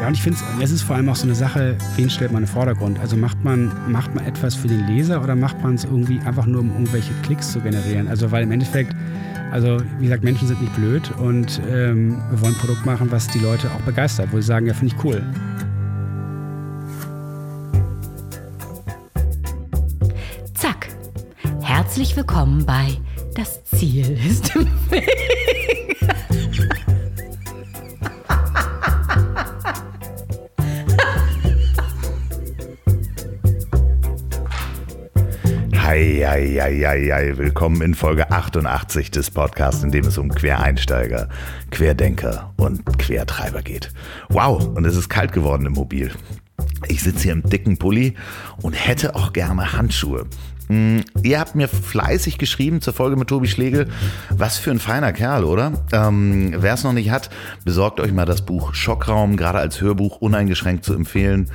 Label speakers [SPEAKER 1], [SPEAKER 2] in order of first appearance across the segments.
[SPEAKER 1] Ja, und ich finde, es ist vor allem auch so eine Sache, wen stellt man in den Vordergrund? Also macht man, macht man etwas für den Leser oder macht man es irgendwie einfach nur, um irgendwelche Klicks zu generieren? Also, weil im Endeffekt, also wie gesagt, Menschen sind nicht blöd und ähm, wir wollen ein Produkt machen, was die Leute auch begeistert, wo sie sagen, ja, finde ich cool.
[SPEAKER 2] Zack. Herzlich willkommen bei Das Ziel ist im Weg.
[SPEAKER 3] Eieieiei, willkommen in Folge 88 des Podcasts, in dem es um Quereinsteiger, Querdenker und Quertreiber geht. Wow, und es ist kalt geworden im Mobil. Ich sitze hier im dicken Pulli und hätte auch gerne Handschuhe. Hm, ihr habt mir fleißig geschrieben zur Folge mit Tobi Schlegel. Was für ein feiner Kerl, oder? Ähm, Wer es noch nicht hat, besorgt euch mal das Buch Schockraum, gerade als Hörbuch uneingeschränkt zu empfehlen.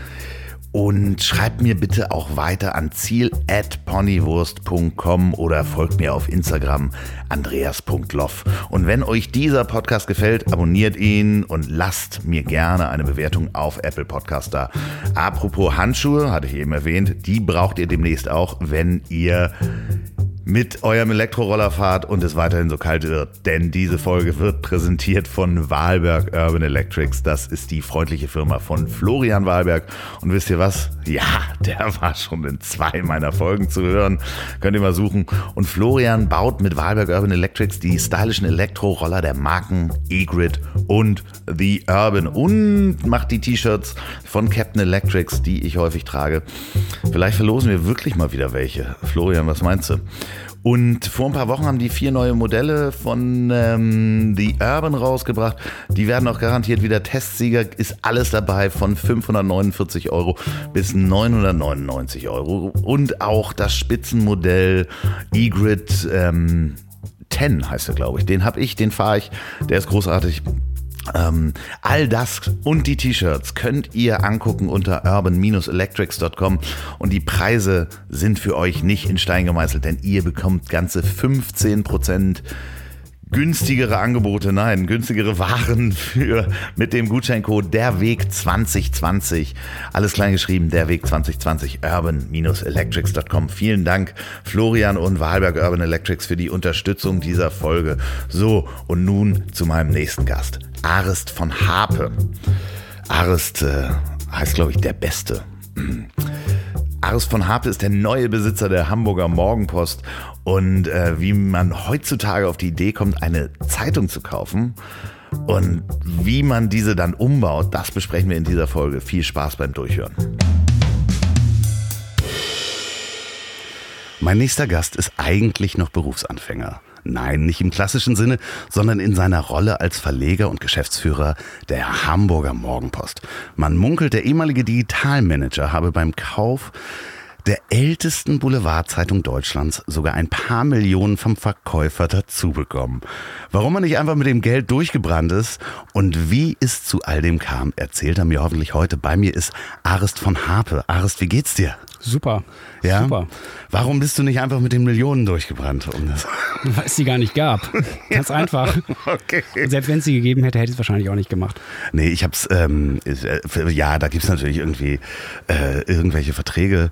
[SPEAKER 3] Und schreibt mir bitte auch weiter an ziel.ponywurst.com oder folgt mir auf Instagram andreas.loff. Und wenn euch dieser Podcast gefällt, abonniert ihn und lasst mir gerne eine Bewertung auf Apple Podcast da. Apropos Handschuhe, hatte ich eben erwähnt, die braucht ihr demnächst auch, wenn ihr mit eurem Elektroroller fahrt und es weiterhin so kalt wird. Denn diese Folge wird präsentiert von Wahlberg Urban Electrics. Das ist die freundliche Firma von Florian Wahlberg. Und wisst ihr was? Ja, der war schon in zwei meiner Folgen zu hören. Könnt ihr mal suchen. Und Florian baut mit Wahlberg Urban Electrics die stylischen Elektroroller der Marken E-Grid und The Urban und macht die T-Shirts von Captain Electrics, die ich häufig trage. Vielleicht verlosen wir wirklich mal wieder welche. Florian, was meinst du? Und vor ein paar Wochen haben die vier neue Modelle von ähm, The Urban rausgebracht. Die werden auch garantiert wieder Testsieger. Ist alles dabei von 549 Euro bis 999 Euro. Und auch das Spitzenmodell E-Grid ähm, 10 heißt er, glaube ich. Den habe ich, den fahre ich. Der ist großartig. Ähm, all das und die T-Shirts könnt ihr angucken unter urban-electrics.com und die Preise sind für euch nicht in Stein gemeißelt, denn ihr bekommt ganze 15% günstigere Angebote, nein, günstigere Waren für mit dem Gutscheincode der Weg 2020. Alles klein geschrieben, der Weg 2020 urban-electrics.com. Vielen Dank Florian und Wahlberg Urban Electrics für die Unterstützung dieser Folge. So, und nun zu meinem nächsten Gast. Arist von Harpe. Arist äh, heißt, glaube ich, der Beste. Aris von Harpe ist der neue Besitzer der Hamburger Morgenpost und äh, wie man heutzutage auf die Idee kommt, eine Zeitung zu kaufen und wie man diese dann umbaut, das besprechen wir in dieser Folge. Viel Spaß beim Durchhören. Mein nächster Gast ist eigentlich noch Berufsanfänger. Nein, nicht im klassischen Sinne, sondern in seiner Rolle als Verleger und Geschäftsführer der Hamburger Morgenpost. Man munkelt, der ehemalige Digitalmanager habe beim Kauf der ältesten Boulevardzeitung Deutschlands sogar ein paar Millionen vom Verkäufer dazu bekommen. Warum er nicht einfach mit dem Geld durchgebrannt ist und wie es zu all dem kam, erzählt er mir hoffentlich heute. Bei mir ist Arist von Harpe. Arist, wie geht's dir?
[SPEAKER 1] Super.
[SPEAKER 3] Ja?
[SPEAKER 1] Super.
[SPEAKER 3] Warum bist du nicht einfach mit den Millionen durchgebrannt? Um das
[SPEAKER 1] Weil es die gar nicht gab. Ganz einfach.
[SPEAKER 3] okay.
[SPEAKER 1] Und selbst wenn es sie gegeben hätte, hätte ich es wahrscheinlich auch nicht gemacht.
[SPEAKER 3] Nee, ich hab's, ähm, äh, ja, da gibt's natürlich irgendwie äh, irgendwelche Verträge.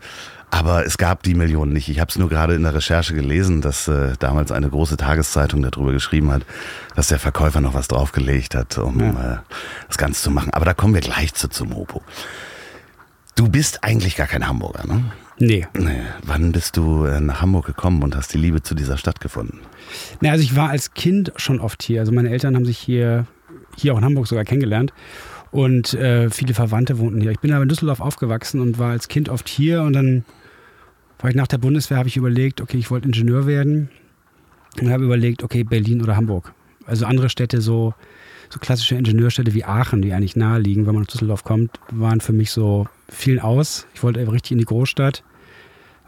[SPEAKER 3] Aber es gab die Millionen nicht. Ich habe es nur gerade in der Recherche gelesen, dass äh, damals eine große Tageszeitung darüber geschrieben hat, dass der Verkäufer noch was draufgelegt hat, um
[SPEAKER 1] Ja.
[SPEAKER 3] äh, das Ganze zu machen. Aber da kommen wir gleich zu zum Mopo. Du bist eigentlich gar kein Hamburger, ne?
[SPEAKER 1] Nee.
[SPEAKER 3] Nee. Wann bist du äh, nach Hamburg gekommen und hast die Liebe zu dieser Stadt gefunden?
[SPEAKER 1] Na, also ich war als Kind schon oft hier. Also meine Eltern haben sich hier, hier auch in Hamburg sogar kennengelernt. Und äh, viele Verwandte wohnten hier. Ich bin aber in Düsseldorf aufgewachsen und war als Kind oft hier. Und dann war ich nach der Bundeswehr, habe ich überlegt, okay, ich wollte Ingenieur werden. Und habe überlegt, okay, Berlin oder Hamburg. Also andere Städte, so, so klassische Ingenieurstädte wie Aachen, die eigentlich nahe liegen, wenn man nach Düsseldorf kommt, waren für mich so vielen aus. Ich wollte einfach richtig in die Großstadt.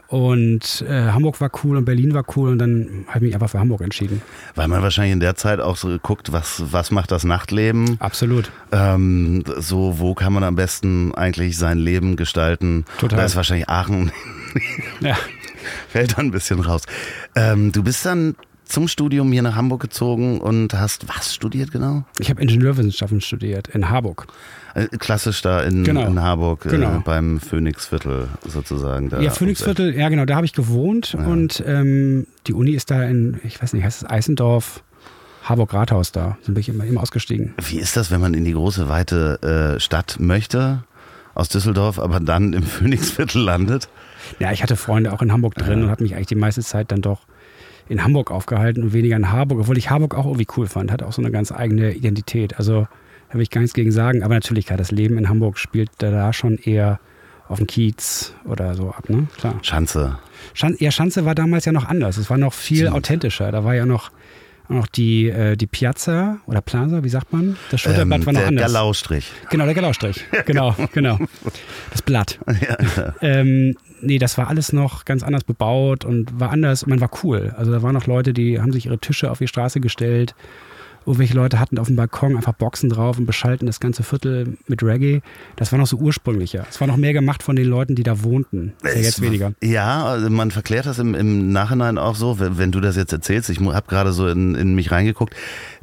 [SPEAKER 1] Und äh, Hamburg war cool und Berlin war cool und dann habe ich mich einfach für Hamburg entschieden.
[SPEAKER 3] Weil man wahrscheinlich in der Zeit auch so guckt, was, was macht das Nachtleben?
[SPEAKER 1] Absolut.
[SPEAKER 3] Ähm, so, wo kann man am besten eigentlich sein Leben gestalten?
[SPEAKER 1] Total.
[SPEAKER 3] Da ist wahrscheinlich Aachen,
[SPEAKER 1] Ja.
[SPEAKER 3] fällt dann ein bisschen raus. Ähm, du bist dann zum Studium hier nach Hamburg gezogen und hast was studiert genau?
[SPEAKER 1] Ich habe Ingenieurwissenschaften studiert in Harburg.
[SPEAKER 3] Äh, Klassisch da in,
[SPEAKER 1] Genau.
[SPEAKER 3] in Harburg,
[SPEAKER 1] Genau.
[SPEAKER 3] äh, beim Phoenixviertel sozusagen. Da
[SPEAKER 1] Ja, Phoenixviertel, ja genau, da habe ich gewohnt und ähm, die Uni ist da in, ich weiß nicht, heißt es Eisendorf, Harburg-Rathaus da. Da bin ich immer, immer ausgestiegen.
[SPEAKER 3] Wie ist das, wenn man in die große, weite äh, Stadt möchte aus Düsseldorf, aber dann im Phoenixviertel landet?
[SPEAKER 1] Ja, ich hatte Freunde auch in Hamburg drin und habe mich eigentlich die meiste Zeit dann doch in Hamburg aufgehalten und weniger in Harburg, obwohl ich Harburg auch irgendwie cool fand, hatte auch so eine ganz eigene Identität. Also da will ich gar nichts gegen sagen, aber natürlich, klar, das Leben in Hamburg spielt da, schon eher auf dem Kiez oder so ab, ne? Klar.
[SPEAKER 3] Schanze.
[SPEAKER 1] Schan ja, Schanze war damals ja noch anders. Es war noch viel authentischer. Da war ja noch, noch die, äh, die Piazza oder Plaza, wie sagt man? Das Schulterblatt
[SPEAKER 3] Ähm,
[SPEAKER 1] war noch
[SPEAKER 3] der
[SPEAKER 1] anders.
[SPEAKER 3] Galaustrich.
[SPEAKER 1] Genau, der Galaustrich. Genau, genau. Das Blatt.
[SPEAKER 3] Ja, ja.
[SPEAKER 1] Ähm, nee, das war alles noch ganz anders bebaut und war anders. Man war cool. Also da waren noch Leute, die haben sich ihre Tische auf die Straße gestellt. Irgendwelche Leute hatten auf dem Balkon einfach Boxen drauf und beschalten das ganze Viertel mit Reggae. Das war noch so ursprünglicher. Es war noch mehr gemacht von den Leuten, die da wohnten. Ist ja jetzt weniger.
[SPEAKER 3] Ja, also man verklärt das im, im Nachhinein auch so, wenn, wenn du das jetzt erzählst. Ich habe gerade so in, in mich reingeguckt.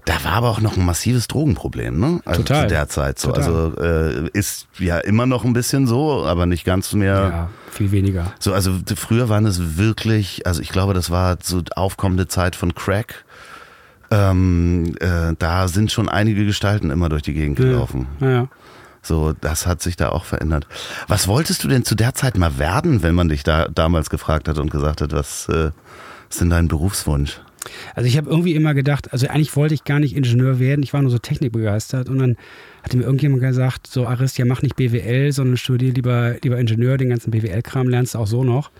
[SPEAKER 3] Da war aber auch noch ein massives Drogenproblem, ne? Also
[SPEAKER 1] Total.
[SPEAKER 3] Zu der Zeit so.
[SPEAKER 1] Total.
[SPEAKER 3] Also äh, ist ja immer noch ein bisschen so, aber nicht ganz mehr.
[SPEAKER 1] Ja, viel weniger.
[SPEAKER 3] So, also früher waren es wirklich, also ich glaube, das war so aufkommende Zeit von Crack. Ähm, äh, da sind schon einige Gestalten immer durch die Gegend gelaufen.
[SPEAKER 1] Ja, ja.
[SPEAKER 3] So, das hat sich da auch verändert. Was wolltest du denn zu der Zeit mal werden, wenn man dich da damals gefragt hat und gesagt hat, was äh, ist denn dein Berufswunsch?
[SPEAKER 1] Also ich habe irgendwie immer gedacht, also eigentlich wollte ich gar nicht Ingenieur werden, ich war nur so technikbegeistert und dann hatte mir irgendjemand gesagt, so Arist, ja mach nicht BWL, sondern studier lieber, lieber Ingenieur, den ganzen BWL-Kram lernst du auch so noch.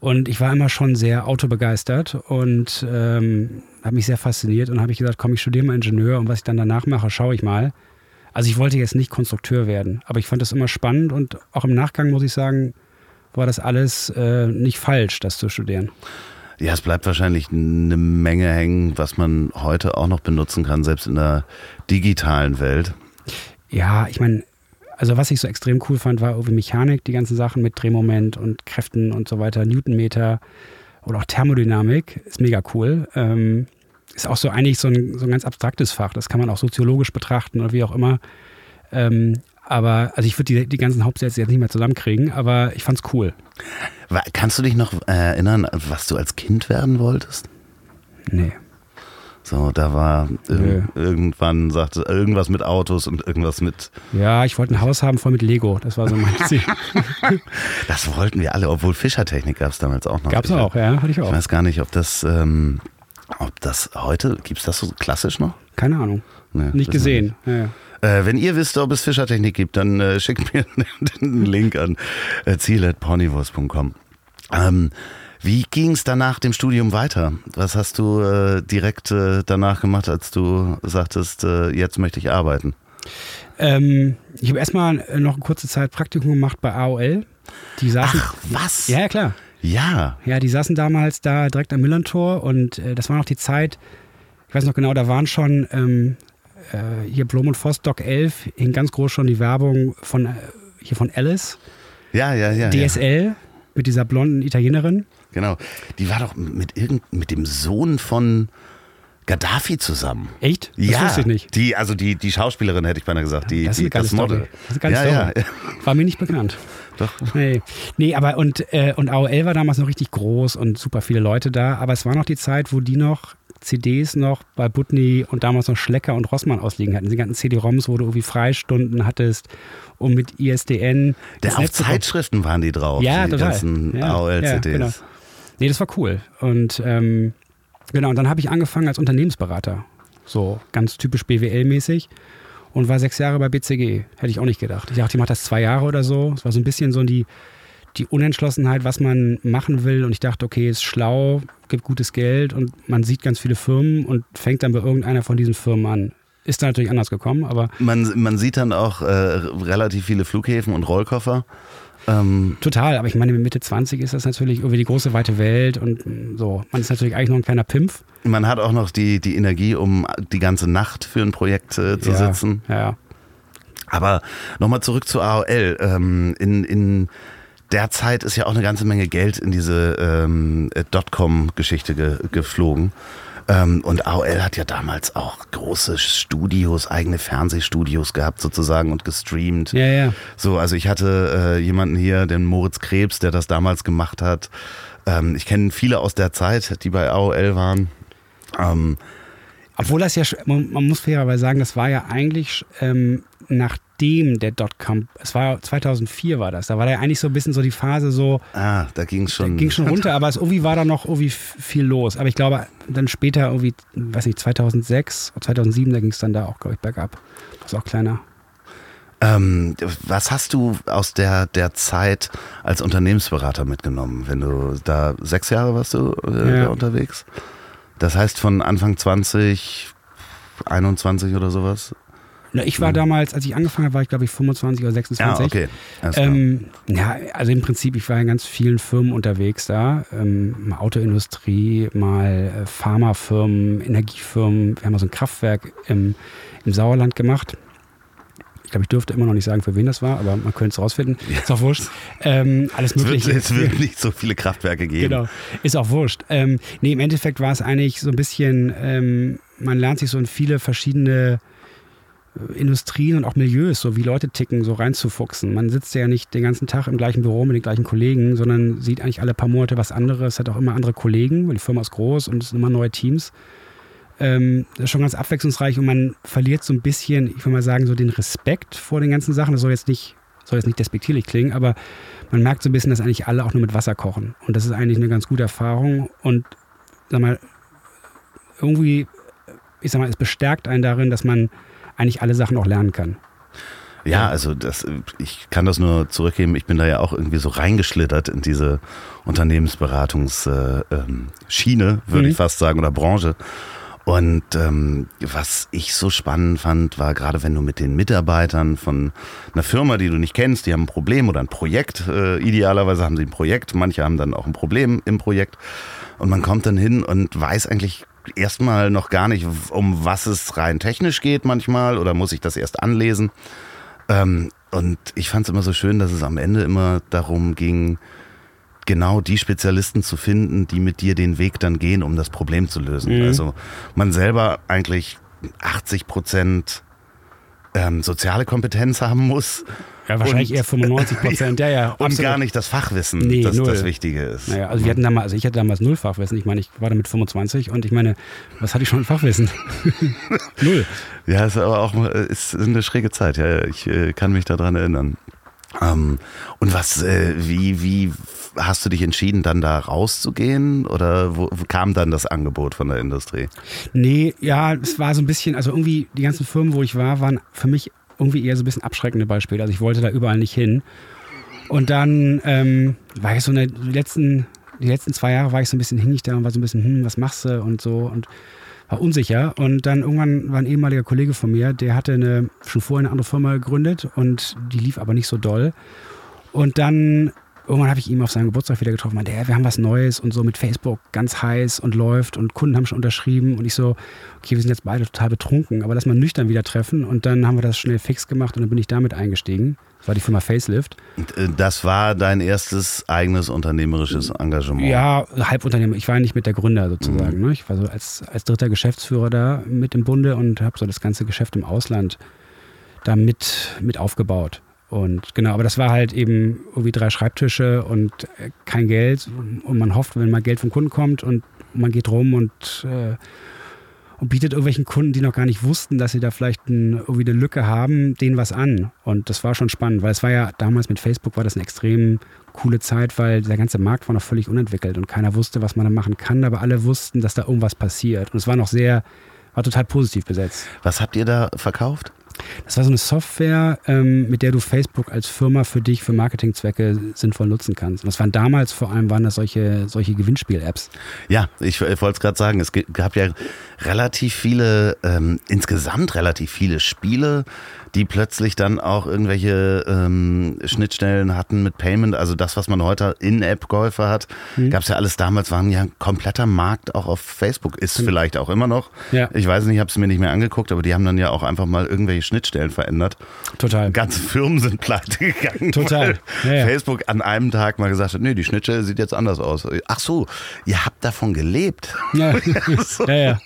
[SPEAKER 1] Und ich war immer schon sehr autobegeistert und ähm, habe mich sehr fasziniert und habe ich gesagt, komm, ich studiere mal Ingenieur und was ich dann danach mache, schaue ich mal. Also ich wollte jetzt nicht Konstrukteur werden, aber ich fand das immer spannend und auch im Nachgang muss ich sagen, war das alles äh, nicht falsch, das zu studieren.
[SPEAKER 3] Ja, es bleibt wahrscheinlich eine Menge hängen, was man heute auch noch benutzen kann, selbst in der digitalen Welt.
[SPEAKER 1] Ja, ich meine, also was ich so extrem cool fand, war irgendwie Mechanik, die ganzen Sachen mit Drehmoment und Kräften und so weiter, Newtonmeter oder auch Thermodynamik, ist mega cool. Ähm, ist auch so eigentlich so ein, so ein ganz abstraktes Fach, das kann man auch soziologisch betrachten oder wie auch immer. Ähm, aber, also ich würde die, die ganzen Hauptsätze jetzt nicht mehr zusammenkriegen, aber ich fand's cool.
[SPEAKER 3] Kannst du dich noch äh, erinnern, was du als Kind werden wolltest?
[SPEAKER 1] Nee.
[SPEAKER 3] So, da war ir
[SPEAKER 1] Nö.
[SPEAKER 3] irgendwann sagte irgendwas mit Autos und irgendwas mit.
[SPEAKER 1] Ja, ich wollte ein Haus haben voll mit Lego, das war so mein Ziel.
[SPEAKER 3] Das wollten wir alle, obwohl Fischertechnik gab es damals auch noch.
[SPEAKER 1] Gab's
[SPEAKER 3] Ich-
[SPEAKER 1] auch, ja, hatte ich
[SPEAKER 3] Ich
[SPEAKER 1] auch.
[SPEAKER 3] weiß gar nicht, ob das, ähm, ob das heute, gibt es das so klassisch noch?
[SPEAKER 1] Keine Ahnung.
[SPEAKER 3] Nee,
[SPEAKER 1] Nicht gesehen. Ja, ja.
[SPEAKER 3] Äh, wenn ihr wisst, ob es Fischertechnik gibt, dann äh, schickt mir den Link an äh, ziel.ponywurst.com. Ähm, wie ging es danach dem Studium weiter? Was hast du äh, direkt äh, danach gemacht, als du sagtest, äh, jetzt möchte ich arbeiten?
[SPEAKER 1] Ähm, ich habe erstmal noch eine kurze Zeit Praktikum gemacht bei AOL. Die saßen.
[SPEAKER 3] Ach, was?
[SPEAKER 1] Ja, ja, klar.
[SPEAKER 3] Ja.
[SPEAKER 1] Ja, die saßen damals da direkt am Millantor und äh, das war noch die Zeit, ich weiß noch genau, da waren schon ähm, äh, hier Blom und Voss Doc 11, hing ganz groß schon die Werbung von äh, hier von Alice,
[SPEAKER 3] Ja, ja, ja. ja.
[SPEAKER 1] DSL mit dieser blonden Italienerin.
[SPEAKER 3] Genau. Die war doch mit, irgend, mit dem Sohn von Gaddafi zusammen.
[SPEAKER 1] Echt? Das
[SPEAKER 3] ja,
[SPEAKER 1] wusste ich nicht.
[SPEAKER 3] Die, also die, die Schauspielerin hätte ich beinahe gesagt. Die,
[SPEAKER 1] das ist
[SPEAKER 3] die, Model.
[SPEAKER 1] Das ist eine geile
[SPEAKER 3] ja, ja.
[SPEAKER 1] War mir nicht bekannt.
[SPEAKER 3] Doch.
[SPEAKER 1] Nee, nee aber und, äh, und AOL war damals noch richtig groß und super viele Leute da. Aber es war noch die Zeit, wo die noch CDs noch bei Butni und damals noch Schlecker und Rossmann ausliegen hatten. Die ganzen CD-ROMs, wo du irgendwie Freistunden hattest, um mit ISDN. Ins
[SPEAKER 3] auf. Zeitschriften waren die drauf.
[SPEAKER 1] Ja,
[SPEAKER 3] die
[SPEAKER 1] total.
[SPEAKER 3] ganzen
[SPEAKER 1] Ja,
[SPEAKER 3] AOL-CDs.
[SPEAKER 1] ja, genau. Nee, das war cool. Und ähm, genau, und dann habe ich angefangen als Unternehmensberater. So ganz typisch BWL-mäßig. Und war sechs Jahre bei BCG. Hätte ich auch nicht gedacht. Ich dachte, ich mache das zwei Jahre oder so. Es war so ein bisschen so die, die Unentschlossenheit, was man machen will. Und ich dachte, okay, ist schlau, gibt gutes Geld und man sieht ganz viele Firmen und fängt dann bei irgendeiner von diesen Firmen an. Ist dann natürlich anders gekommen, aber
[SPEAKER 3] Man, man sieht dann auch äh, relativ viele Flughäfen und Rollkoffer. Ähm,
[SPEAKER 1] total. Aber ich meine, mit Mitte 20 ist das natürlich irgendwie die große weite Welt und mm, so. Man ist natürlich eigentlich noch ein kleiner Pimpf.
[SPEAKER 3] man hat auch noch die, die Energie, um die ganze Nacht für ein Projekt äh, zu
[SPEAKER 1] ja,
[SPEAKER 3] sitzen.
[SPEAKER 1] Ja.
[SPEAKER 3] Aber nochmal zurück zu AOL. Ähm, in, in der Zeit ist ja auch eine ganze Menge Geld in diese ähm, äh, Dotcom-Geschichte ge geflogen. Ähm, und AOL hat ja damals auch große Studios, eigene Fernsehstudios gehabt sozusagen und gestreamt.
[SPEAKER 1] Ja, ja.
[SPEAKER 3] So, also ich hatte äh, jemanden hier, den Moritz Krebs, der das damals gemacht hat. Ähm, ich kenne viele aus der Zeit, die bei AOL waren. Ähm,
[SPEAKER 1] Obwohl das ja, man muss fairerweise sagen, das war ja eigentlich ähm, nachdem der Dotcom, es war 2004 war das, da war ja eigentlich so ein bisschen so die Phase so,
[SPEAKER 3] ah, da ging es schon.
[SPEAKER 1] ging schon runter, aber es irgendwie war da noch irgendwie viel los. Aber ich glaube, dann später irgendwie, weiß nicht, 2006, 2007, da ging es dann da auch, glaube ich, bergab. Das ist auch kleiner.
[SPEAKER 3] Ähm, was hast du aus der, der Zeit als Unternehmensberater mitgenommen, wenn du da sechs Jahre warst du äh,
[SPEAKER 1] Ja.
[SPEAKER 3] unterwegs? Das heißt von Anfang 20, 21 oder sowas?
[SPEAKER 1] Na, ich war damals, als ich angefangen habe, war ich glaube ich 25 oder 26.
[SPEAKER 3] Ja, okay. Alles klar.
[SPEAKER 1] Ähm, ja, also im Prinzip, ich war in ganz vielen Firmen unterwegs da. Ähm, mal Autoindustrie, mal äh, Pharmafirmen, Energiefirmen. Wir haben mal so ein Kraftwerk im, im Sauerland gemacht. Ich glaube, ich dürfte immer noch nicht sagen, für wen das war, aber man könnte es rausfinden. Ist auch wurscht. Ähm, alles
[SPEAKER 3] es, wird,
[SPEAKER 1] Mögliche.
[SPEAKER 3] es wird nicht so viele Kraftwerke geben.
[SPEAKER 1] Genau, ist auch wurscht. Ähm, nee, im Endeffekt war es eigentlich so ein bisschen, ähm, man lernt sich so in viele verschiedene Industrien und auch Milieus, so wie Leute ticken, so reinzufuchsen. Man sitzt ja nicht den ganzen Tag im gleichen Büro mit den gleichen Kollegen, sondern sieht eigentlich alle paar Monate was anderes, hat auch immer andere Kollegen, weil die Firma ist groß und es sind immer neue Teams. Ähm, das ist schon ganz abwechslungsreich und man verliert so ein bisschen, ich will mal sagen, so den Respekt vor den ganzen Sachen. Das soll jetzt nicht, soll jetzt nicht despektierlich klingen, aber man merkt so ein bisschen, dass eigentlich alle auch nur mit Wasser kochen. Und das ist eigentlich eine ganz gute Erfahrung. Und sag mal, irgendwie, ich sag mal, es bestärkt einen darin, dass man eigentlich alle Sachen auch lernen kann.
[SPEAKER 3] Ja, also das, ich kann das nur zurückgeben. Ich bin da ja auch irgendwie so reingeschlittert in diese Unternehmensberatungsschiene, äh, ähm, würde
[SPEAKER 1] Mhm.
[SPEAKER 3] ich fast sagen, oder Branche. Und ähm, was ich so spannend fand, war gerade wenn du mit den Mitarbeitern von einer Firma, die du nicht kennst, die haben ein Problem oder ein Projekt, äh, idealerweise haben sie ein Projekt, manche haben dann auch ein Problem im Projekt und man kommt dann hin und weiß eigentlich erstmal noch gar nicht, um was es rein technisch geht manchmal oder muss ich das erst anlesen. Ähm, und ich fand es immer so schön, dass es am Ende immer darum ging, genau die Spezialisten zu finden, die mit dir den Weg dann gehen, um das Problem zu lösen.
[SPEAKER 1] Mhm.
[SPEAKER 3] Also man selber eigentlich 80 Prozent ähm, soziale Kompetenz haben muss
[SPEAKER 1] Ja, wahrscheinlich
[SPEAKER 3] Und-
[SPEAKER 1] eher 95 Prozent. Ja, ja,
[SPEAKER 3] und
[SPEAKER 1] absolut.
[SPEAKER 3] gar nicht das Fachwissen,
[SPEAKER 1] Nee,
[SPEAKER 3] das
[SPEAKER 1] null.
[SPEAKER 3] das Wichtige ist.
[SPEAKER 1] Naja, also wir hatten damals, also ich hatte damals null Fachwissen. Ich meine, ich war da mit 25 und ich meine, was hatte ich schon Fachwissen? null.
[SPEAKER 3] Ja, ist aber auch ist eine schräge Zeit. Ja, ich äh, kann mich daran erinnern. Ähm, und was, äh, wie, wie hast du dich entschieden, dann da rauszugehen? Oder wo, wo kam dann das Angebot von der Industrie?
[SPEAKER 1] Nee, ja, es war so ein bisschen, also irgendwie die ganzen Firmen, wo ich war, waren für mich irgendwie eher so ein bisschen abschreckende Beispiele. Also ich wollte da überall nicht hin. Und dann ähm, war ich so eine, die letzten, die letzten zwei Jahre war ich so ein bisschen hängig da und war so ein bisschen, hm, was machst du und so und war unsicher. Und dann irgendwann war ein ehemaliger Kollege von mir, der hatte eine, schon vorher eine andere Firma gegründet und die lief aber nicht so doll. Und dann irgendwann habe ich ihn auf seinem Geburtstag wieder getroffen, meinte, ja, wir haben was Neues und so mit Facebook ganz heiß und läuft und Kunden haben schon unterschrieben und ich so, okay, wir sind jetzt beide total betrunken, aber lass mal nüchtern wieder treffen und dann haben wir das schnell fix gemacht und dann bin ich damit eingestiegen. Das war die Firma Facelift.
[SPEAKER 3] Äh, das war dein erstes eigenes unternehmerisches Engagement.
[SPEAKER 1] Ja, Halbunternehmer. Ich war nicht mit der Gründer sozusagen. Ne? Ich war so als, als dritter Geschäftsführer da mit im Bunde und habe so das ganze Geschäft im Ausland da mit, mit aufgebaut. Und genau, aber das war halt eben irgendwie drei Schreibtische und äh, kein Geld. Und man hofft, wenn mal Geld vom Kunden kommt und man geht rum und, äh, und bietet irgendwelchen Kunden, die noch gar nicht wussten, dass sie da vielleicht ein, irgendwie eine Lücke haben, denen was an. Und das war schon spannend, weil es war ja damals mit Facebook war das eine extrem coole Zeit, weil der ganze Markt war noch völlig unentwickelt und keiner wusste, was man da machen kann, aber alle wussten, dass da irgendwas passiert. Und es war noch sehr, war total positiv besetzt.
[SPEAKER 3] Was habt ihr da verkauft?
[SPEAKER 1] Das war so eine Software, ähm, mit der du Facebook als Firma für dich, für Marketingzwecke sinnvoll nutzen kannst. Und das waren damals vor allem, waren das solche, solche Gewinnspiel-Apps.
[SPEAKER 3] Ja, ich, ich wollte es gerade sagen, es gab ja relativ viele, ähm, insgesamt relativ viele Spiele, die plötzlich dann auch irgendwelche ähm, Schnittstellen hatten mit Payment. Also das, was man heute In-App-Käufe hat,
[SPEAKER 1] Mhm.
[SPEAKER 3] gab es ja alles damals, waren ja ein kompletter Markt auch auf Facebook. Ist vielleicht auch immer noch.
[SPEAKER 1] Ja.
[SPEAKER 3] Ich weiß nicht, ich habe es mir nicht mehr angeguckt, aber die haben dann ja auch einfach mal irgendwelche Schnittstellen verändert.
[SPEAKER 1] Total.
[SPEAKER 3] Ganze Firmen sind pleite gegangen.
[SPEAKER 1] Total. Ja, ja.
[SPEAKER 3] Facebook an einem Tag mal gesagt hat, nee, die Schnittstelle sieht jetzt anders aus. Ach so, ihr habt davon gelebt.
[SPEAKER 1] Ja, ja, ja.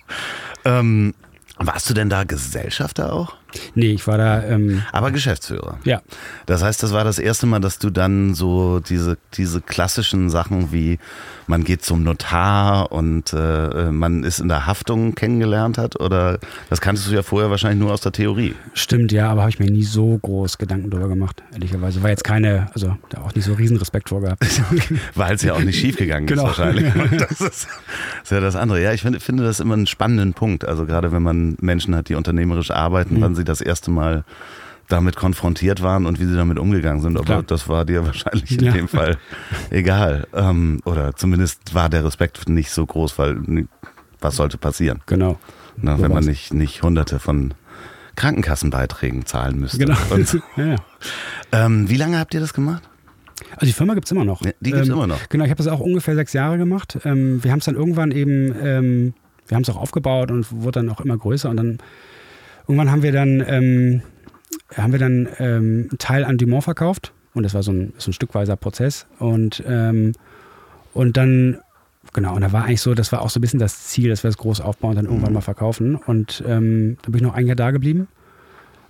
[SPEAKER 3] Ähm, warst du denn da Gesellschafter auch?
[SPEAKER 1] Nee, ich war da, ähm,
[SPEAKER 3] Aber Geschäftsführer.
[SPEAKER 1] ja,
[SPEAKER 3] Das heißt, das war das erste Mal, dass du dann so diese, diese klassischen Sachen wie man geht zum Notar und äh, man ist in der Haftung kennengelernt hat? Oder das kanntest du ja vorher wahrscheinlich nur aus der Theorie.
[SPEAKER 1] stimmt, ja, aber habe ich mir nie so groß Gedanken drüber gemacht, ehrlicherweise. War jetzt keine, also da auch nicht so riesen Respekt vor gehabt.
[SPEAKER 3] Weil es ja auch nicht schiefgegangen
[SPEAKER 1] Genau.
[SPEAKER 3] ist wahrscheinlich. Das ist, ist ja das andere. Ja, ich finde, finde das immer einen spannenden Punkt. Also gerade wenn man Menschen hat, die unternehmerisch arbeiten,
[SPEAKER 1] Mhm.
[SPEAKER 3] wann sie das erste Mal damit konfrontiert waren und wie sie damit umgegangen sind. Aber
[SPEAKER 1] Klar.
[SPEAKER 3] das war dir wahrscheinlich in
[SPEAKER 1] Ja.
[SPEAKER 3] dem Fall egal. Ähm, oder zumindest war der Respekt nicht so groß, weil was sollte passieren,
[SPEAKER 1] Genau. So
[SPEAKER 3] wenn man nicht, nicht hunderte von Krankenkassenbeiträgen zahlen müsste.
[SPEAKER 1] Genau.
[SPEAKER 3] Und,
[SPEAKER 1] ja,
[SPEAKER 3] ähm, wie lange habt ihr das gemacht?
[SPEAKER 1] Also die Firma gibt's immer noch.
[SPEAKER 3] Ja, die gibt's
[SPEAKER 1] ähm,
[SPEAKER 3] immer noch.
[SPEAKER 1] Genau, ich habe das auch ungefähr sechs Jahre gemacht. Ähm, wir haben es dann irgendwann eben, ähm, wir haben es auch aufgebaut und wurde dann auch immer größer und dann irgendwann haben wir dann, ähm, haben wir dann ähm, einen Teil an Dumont verkauft und das war so ein, so ein stückweiser Prozess und ähm, und dann Genau, und da war eigentlich so, das war auch so ein bisschen das Ziel, dass wir es groß aufbauen und dann irgendwann mal verkaufen. Und ähm, dann bin ich noch ein Jahr da geblieben.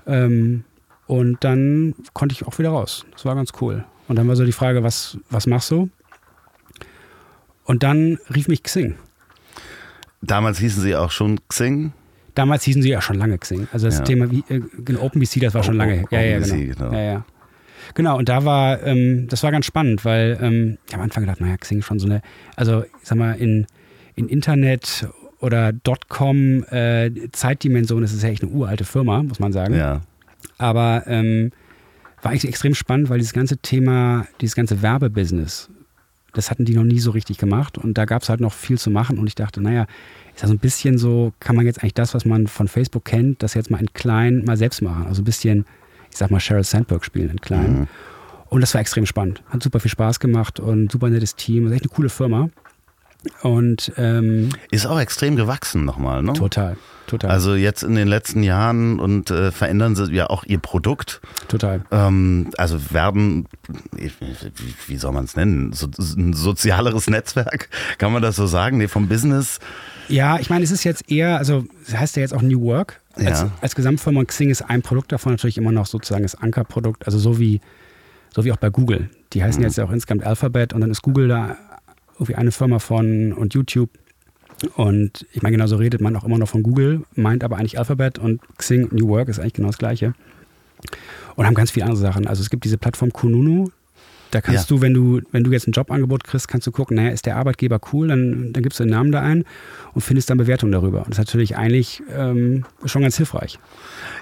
[SPEAKER 1] Ähm, und dann konnte ich auch wieder raus. Das war ganz cool. Und dann war so die Frage, was, was machst du? Und dann rief mich Xing.
[SPEAKER 3] Damals hießen sie auch schon Xing.
[SPEAKER 1] Damals hießen sie ja schon lange Xing. Also das
[SPEAKER 3] Ja.
[SPEAKER 1] Thema wie, äh, genau, OpenBC, das war schon lange. Ja, ja, genau.
[SPEAKER 3] genau.
[SPEAKER 1] Ja, ja. Genau, und da war, ähm, das war ganz spannend, weil ähm, ich am Anfang gedacht, naja, Xing schon so eine, also ich sag mal, in, in Internet oder Dotcom äh, Zeitdimension, das ist ja echt eine uralte Firma, muss man sagen.
[SPEAKER 3] Ja.
[SPEAKER 1] Aber ähm, war eigentlich extrem spannend, weil dieses ganze Thema, dieses ganze Werbebusiness, das hatten die noch nie so richtig gemacht und da gab es halt noch viel zu machen und ich dachte, naja, ist ja so ein bisschen so, kann man jetzt eigentlich das, was man von Facebook kennt, das jetzt mal in klein mal selbst machen. Also ein bisschen, ich sag mal, Sheryl Sandberg spielen in klein.
[SPEAKER 3] Mhm.
[SPEAKER 1] Und das war extrem spannend. Hat super viel Spaß gemacht und super nettes Team. Ist echt eine coole Firma. Und ähm,
[SPEAKER 3] Ist auch extrem gewachsen nochmal, ne?
[SPEAKER 1] total, total,
[SPEAKER 3] Also jetzt in den letzten Jahren und äh, verändern sie ja auch ihr Produkt.
[SPEAKER 1] total.
[SPEAKER 3] Ähm, also werden, wie, soll man es nennen, so, ein sozialeres Netzwerk, kann man das so sagen? Nee, vom Business.
[SPEAKER 1] Ja, ich meine, es ist jetzt eher, also es heißt ja jetzt auch New Work. Als,
[SPEAKER 3] Ja.
[SPEAKER 1] als Gesamtfirma und Xing ist ein Produkt davon natürlich immer noch sozusagen das Ankerprodukt, also so wie, so wie auch bei Google. Die heißen jetzt ja auch insgesamt Alphabet und dann ist Google da irgendwie eine Firma von und YouTube. Und ich meine, genauso redet man auch immer noch von Google, meint aber eigentlich Alphabet und Xing New Work ist eigentlich genau das Gleiche. Und haben ganz viele andere Sachen. Also es gibt diese Plattform Kununu. Da kannst
[SPEAKER 3] Ja.
[SPEAKER 1] du, wenn du, wenn du jetzt ein Jobangebot kriegst, kannst du gucken, naja, ist der Arbeitgeber cool, dann, dann gibst du den Namen da ein und findest dann Bewertungen darüber. Und das ist natürlich eigentlich ähm, schon ganz hilfreich.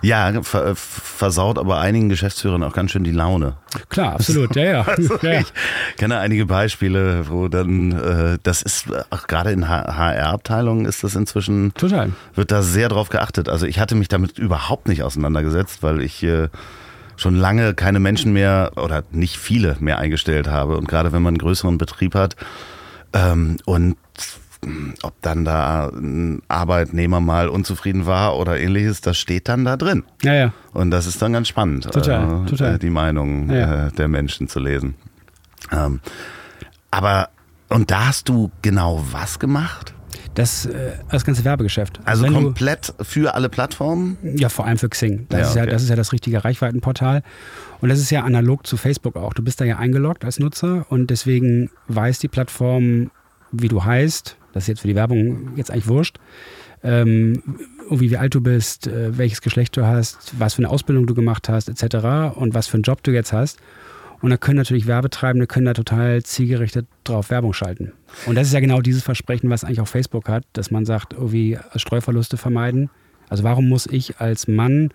[SPEAKER 3] Ja, ver, versaut aber einigen Geschäftsführern auch ganz schön die Laune.
[SPEAKER 1] Klar, absolut, ja, ja. ja, ja.
[SPEAKER 3] Ich kenne einige Beispiele, wo dann, äh, das ist äh, auch gerade in HR-Abteilungen ist das inzwischen
[SPEAKER 1] Total.
[SPEAKER 3] wird da sehr drauf geachtet. Also ich hatte mich damit überhaupt nicht auseinandergesetzt, weil ich äh, schon lange keine Menschen mehr oder nicht viele mehr eingestellt habe. Und gerade wenn man einen größeren Betrieb hat ähm, und ob dann da ein Arbeitnehmer mal unzufrieden war oder ähnliches, das steht dann da drin.
[SPEAKER 1] Ja, ja.
[SPEAKER 3] Und das ist dann ganz spannend,
[SPEAKER 1] Total,
[SPEAKER 3] äh,
[SPEAKER 1] total.
[SPEAKER 3] die Meinung
[SPEAKER 1] Ja.
[SPEAKER 3] äh, der Menschen zu lesen. Ähm, aber, und da hast du genau was gemacht?
[SPEAKER 1] Das, äh, das ganze Werbegeschäft.
[SPEAKER 3] Also
[SPEAKER 1] du-
[SPEAKER 3] komplett für alle Plattformen?
[SPEAKER 1] Ja, vor allem für Xing. Das,
[SPEAKER 3] Ja,
[SPEAKER 1] ist ja,
[SPEAKER 3] okay.
[SPEAKER 1] das ist ja das richtige Reichweitenportal. Und das ist ja analog zu Facebook auch. Du bist da ja eingeloggt als Nutzer und deswegen weiß die Plattform, wie du heißt. Das ist jetzt für die Werbung jetzt eigentlich wurscht. Ähm, irgendwie wie alt du bist, äh, welches Geschlecht du hast, was für eine Ausbildung du gemacht hast, etc. und was für einen Job du jetzt hast. Und da können natürlich Werbetreibende können da total zielgerichtet drauf Werbung schalten. Und das ist ja genau dieses Versprechen, was eigentlich auch Facebook hat, dass man sagt, irgendwie Streuverluste vermeiden. Also warum muss ich als Mann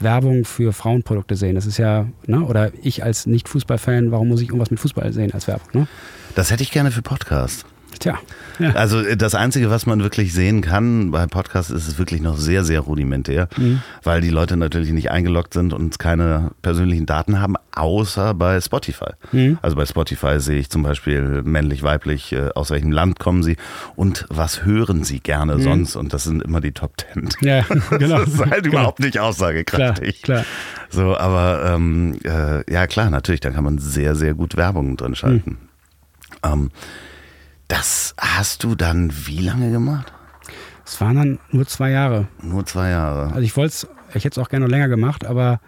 [SPEAKER 1] Werbung für Frauenprodukte sehen? Das ist ja, ne? oder ich als Nicht-Fußballfan, warum muss ich irgendwas mit Fußball sehen als Werbung? Ne?
[SPEAKER 3] Das hätte ich gerne für Podcast.
[SPEAKER 1] Tja.
[SPEAKER 3] Ja. Also äh, das Einzige, was man wirklich sehen kann bei Podcasts, ist es wirklich noch sehr, sehr rudimentär, mhm. weil die Leute natürlich nicht eingeloggt sind und keine persönlichen Daten haben, außer bei Spotify. Mhm. Also bei Spotify sehe ich zum Beispiel männlich, weiblich, äh, aus welchem Land kommen sie und was hören sie gerne mhm. sonst und das sind immer die Top Ten.
[SPEAKER 1] Ja, genau.
[SPEAKER 3] Das ist halt genau. überhaupt nicht aussagekräftig.
[SPEAKER 1] Klar, klar.
[SPEAKER 3] So, aber ähm, äh, ja klar, natürlich, da kann man sehr, sehr gut Werbung drin schalten. Mhm. Ähm, das hast du dann wie lange gemacht?
[SPEAKER 1] Es waren dann nur zwei Jahre.
[SPEAKER 3] Nur zwei Jahre.
[SPEAKER 1] Also ich wollte ich hätte es auch gerne noch länger gemacht, aber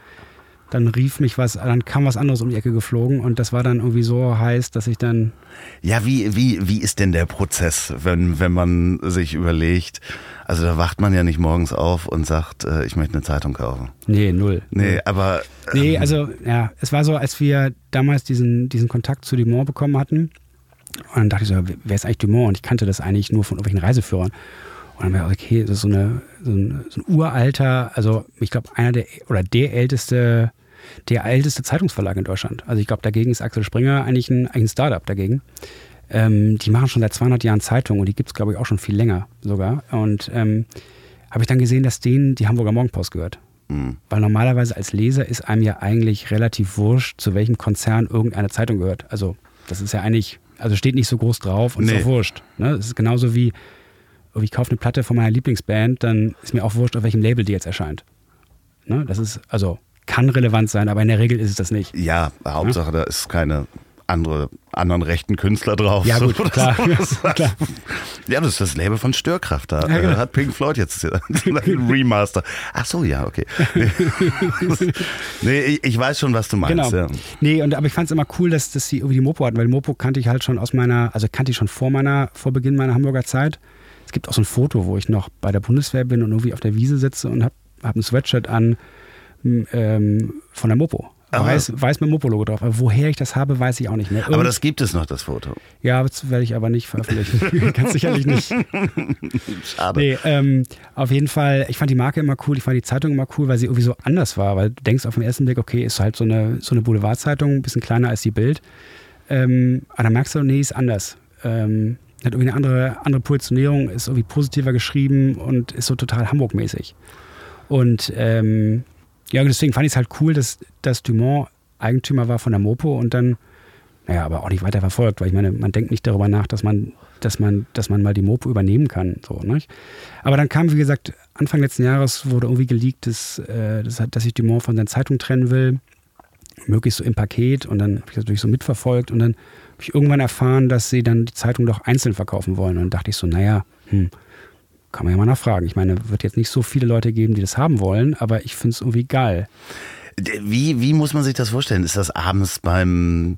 [SPEAKER 1] dann rief mich was, dann kam was anderes um die Ecke geflogen und das war dann irgendwie so heiß, dass ich dann.
[SPEAKER 3] Ja, wie, wie, wie ist denn der Prozess, wenn, wenn man sich überlegt, also da wacht man ja nicht morgens auf und sagt, äh, ich möchte eine Zeitung kaufen.
[SPEAKER 1] Nee, null.
[SPEAKER 3] Nee, aber.
[SPEAKER 1] Ähm, nee, also ja, es war so, als wir damals diesen, diesen Kontakt zu Dumont bekommen hatten. Und dann dachte ich so, wer ist eigentlich Dumont? Und ich kannte das eigentlich nur von irgendwelchen Reiseführern. Und dann war ich, okay, das ist so, eine, so, ein, so ein uralter, also ich glaube, einer der oder der älteste, der älteste Zeitungsverlag in Deutschland. Also ich glaube, dagegen ist Axel Springer eigentlich ein, eigentlich ein Startup dagegen. Ähm, die machen schon seit 200 Jahren Zeitungen und die gibt es, glaube ich, auch schon viel länger sogar. Und ähm, habe ich dann gesehen, dass denen die Hamburger Morgenpost gehört. Mhm. Weil normalerweise als Leser ist einem ja eigentlich relativ wurscht, zu welchem Konzern irgendeine Zeitung gehört. Also das ist ja eigentlich, also steht nicht so groß drauf und nee. ist auch wurscht. Ne? Das ist genauso wie, ich kaufe eine Platte von meiner Lieblingsband, dann ist mir auch wurscht, auf welchem Label die jetzt erscheint. Ne? Das ist, also kann relevant sein, aber in der Regel ist es das nicht.
[SPEAKER 3] Ja, Hauptsache, ja? da ist keine andere, anderen rechten Künstler drauf.
[SPEAKER 1] Ja, gut, klar.
[SPEAKER 3] klar. Ja, das ist das Label von Störkraft. Da ja, genau. hat Pink Floyd jetzt ein Remaster. Ach so, ja, okay. nee, ich, ich, weiß schon, was du meinst. Genau. Ja.
[SPEAKER 1] Nee, und, aber ich fand es immer cool, dass, dass sie irgendwie die Mopo hatten, weil Mopo kannte ich halt schon aus meiner, also kannte ich schon vor meiner, vor Beginn meiner Hamburger Zeit. Es gibt auch so ein Foto, wo ich noch bei der Bundeswehr bin und irgendwie auf der Wiese sitze und habe hab ein Sweatshirt an ähm, von der Mopo. Weiß, weiß mit Mopo-Logo drauf. Aber woher ich das habe, weiß ich auch nicht mehr.
[SPEAKER 3] Irgend aber das gibt es noch, das Foto.
[SPEAKER 1] Ja, das werde ich aber nicht veröffentlichen. Ganz sicherlich nicht.
[SPEAKER 3] Schade.
[SPEAKER 1] Nee, ähm, auf jeden Fall, ich fand die Marke immer cool, ich fand die Zeitung immer cool, weil sie irgendwie so anders war. Weil du denkst auf den ersten Blick, okay, ist halt so eine, so eine Boulevardzeitung, ein bisschen kleiner als die Bild. Ähm, aber dann merkst du, nee, ist anders. Ähm, hat irgendwie eine andere, andere Positionierung, ist irgendwie positiver geschrieben und ist so total Hamburg-mäßig. Und ähm, ja, deswegen fand ich es halt cool, dass, dass Dumont Eigentümer war von der Mopo und dann, naja, aber auch nicht weiter verfolgt, weil ich meine, man denkt nicht darüber nach, dass man, dass man, dass man mal die Mopo übernehmen kann. So, nicht? Aber dann kam, wie gesagt, Anfang letzten Jahres wurde irgendwie geleakt, dass, äh, dass, dass sich Dumont von seiner Zeitung trennen will, möglichst so im Paket und dann habe ich das natürlich so mitverfolgt und dann habe ich irgendwann erfahren, dass sie dann die Zeitung doch einzeln verkaufen wollen. Und dann dachte ich so, naja, hm, kann man ja mal nachfragen. Ich meine, es wird jetzt nicht so viele Leute geben, die das haben wollen, aber ich finde es irgendwie geil.
[SPEAKER 3] Wie, wie muss man sich das vorstellen? Ist das abends beim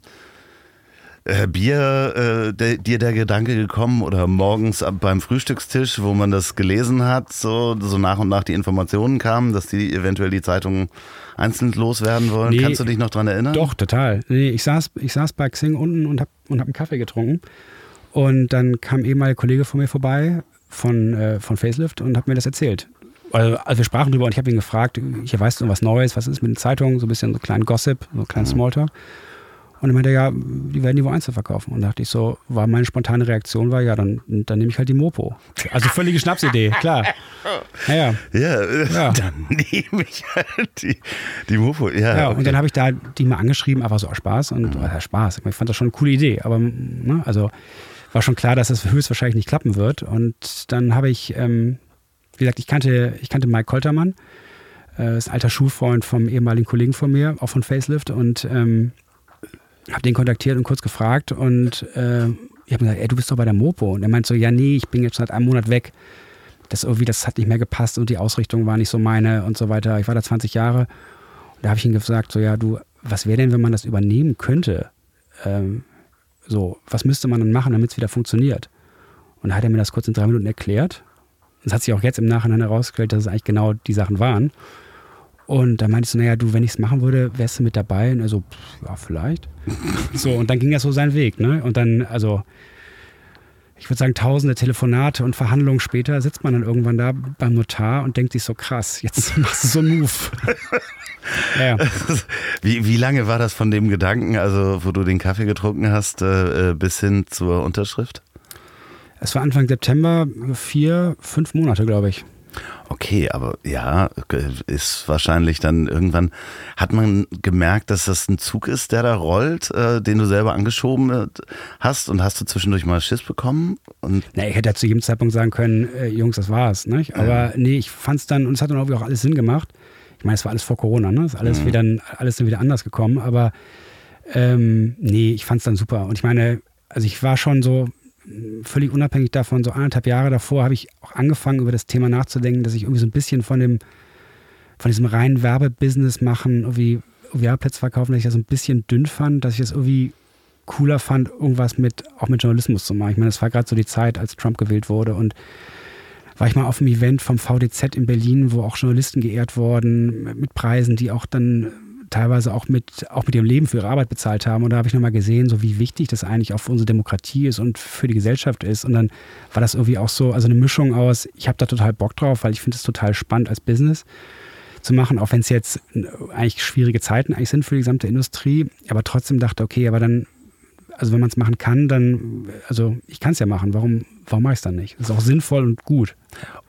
[SPEAKER 3] äh, Bier äh, de, dir der Gedanke gekommen oder morgens beim Frühstückstisch, wo man das gelesen hat, so, so nach und nach die Informationen kamen, dass die eventuell die Zeitung einzeln loswerden wollen? Nee, Kannst du dich noch dran erinnern?
[SPEAKER 1] Doch, total. Nee, ich saß, ich saß bei Xing unten und habe und hab einen Kaffee getrunken. Und dann kam eben mal ein Kollege von mir vorbei von, äh, von Facelift und hat mir das erzählt. Also, also wir sprachen drüber und ich habe ihn gefragt, hier weißt du was Neues, was ist mit den Zeitungen, so ein bisschen so kleinen Gossip, so kleinen mhm. Smalltalk. Und dann meinte er, ja, die werden die wo einzeln verkaufen. Und da dachte ich so, war meine spontane Reaktion war, ja, dann, dann nehme ich halt die Mopo. Also völlige Schnapsidee, klar.
[SPEAKER 3] Ja, ja. ja, dann nehme ich halt die, die Mopo. Ja,
[SPEAKER 1] ja okay. und dann habe ich da die mal angeschrieben, einfach so aus Spaß. Und mhm. ja, Spaß. Ich fand das schon eine coole Idee. Aber, ne, also war schon klar, dass das höchstwahrscheinlich nicht klappen wird. Und dann habe ich, ähm, wie gesagt, ich kannte, ich kannte Mike Koltermann, äh, ist ein alter Schulfreund vom ehemaligen Kollegen von mir, auch von Facelift. Und ähm, habe den kontaktiert und kurz gefragt und äh, ich habe gesagt, ey, du bist doch bei der Mopo. Und er meint so, ja, nee, ich bin jetzt seit einem Monat weg. Das irgendwie, das hat nicht mehr gepasst und die Ausrichtung war nicht so meine und so weiter. Ich war da 20 Jahre. Und da habe ich ihm gesagt, so, ja, du, was wäre denn, wenn man das übernehmen könnte? Ähm, so, was müsste man dann machen, damit es wieder funktioniert? Und da hat er mir das kurz in drei Minuten erklärt. Es hat sich auch jetzt im Nachhinein herausgestellt, dass es eigentlich genau die Sachen waren. Und da meinte ich so, naja, du, wenn ich es machen würde, wärst du mit dabei? Und er so, ja, vielleicht. so, und dann ging das so seinen Weg, ne? Und dann, also, ich würde sagen, tausende Telefonate und Verhandlungen später sitzt man dann irgendwann da beim Notar und denkt sich so, krass, jetzt machst du so einen Move.
[SPEAKER 3] ja. wie, wie lange war das von dem Gedanken, also wo du den Kaffee getrunken hast, äh, bis hin zur Unterschrift?
[SPEAKER 1] Es war Anfang September, vier, fünf Monate, glaube ich.
[SPEAKER 3] Okay, aber ja, ist wahrscheinlich dann irgendwann, hat man gemerkt, dass das ein Zug ist, der da rollt, äh, den du selber angeschoben äh, hast und hast du zwischendurch mal Schiss bekommen? Und
[SPEAKER 1] nee, ich hätte ja zu jedem Zeitpunkt sagen können, äh, Jungs, das war's. Nicht? Aber ja. nee, ich fand es dann, und es hat dann auch alles Sinn gemacht. Ich meine, es war alles vor Corona, ne? Es ist alles, mhm. wieder, alles dann wieder anders gekommen, aber ähm, nee, ich fand es dann super. Und ich meine, also ich war schon so, völlig unabhängig davon, so anderthalb Jahre davor habe ich auch angefangen, über das Thema nachzudenken, dass ich irgendwie so ein bisschen von dem, von diesem reinen Werbebusiness machen, irgendwie Werbeplätze verkaufen, dass ich das so ein bisschen dünn fand, dass ich das irgendwie cooler fand, irgendwas mit, auch mit Journalismus zu machen. Ich meine, das war gerade so die Zeit, als Trump gewählt wurde und war ich mal auf einem Event vom VDZ in Berlin, wo auch Journalisten geehrt wurden, mit Preisen, die auch dann teilweise auch mit, auch mit ihrem Leben für ihre Arbeit bezahlt haben. Und da habe ich nochmal gesehen, so wie wichtig das eigentlich auch für unsere Demokratie ist und für die Gesellschaft ist. Und dann war das irgendwie auch so, also eine Mischung aus, ich habe da total Bock drauf, weil ich finde es total spannend als Business zu machen, auch wenn es jetzt eigentlich schwierige Zeiten eigentlich sind für die gesamte Industrie. Aber trotzdem dachte, okay, aber dann, also wenn man es machen kann, dann, also ich kann es ja machen, warum, warum mache ich es dann nicht? Das ist auch sinnvoll und gut.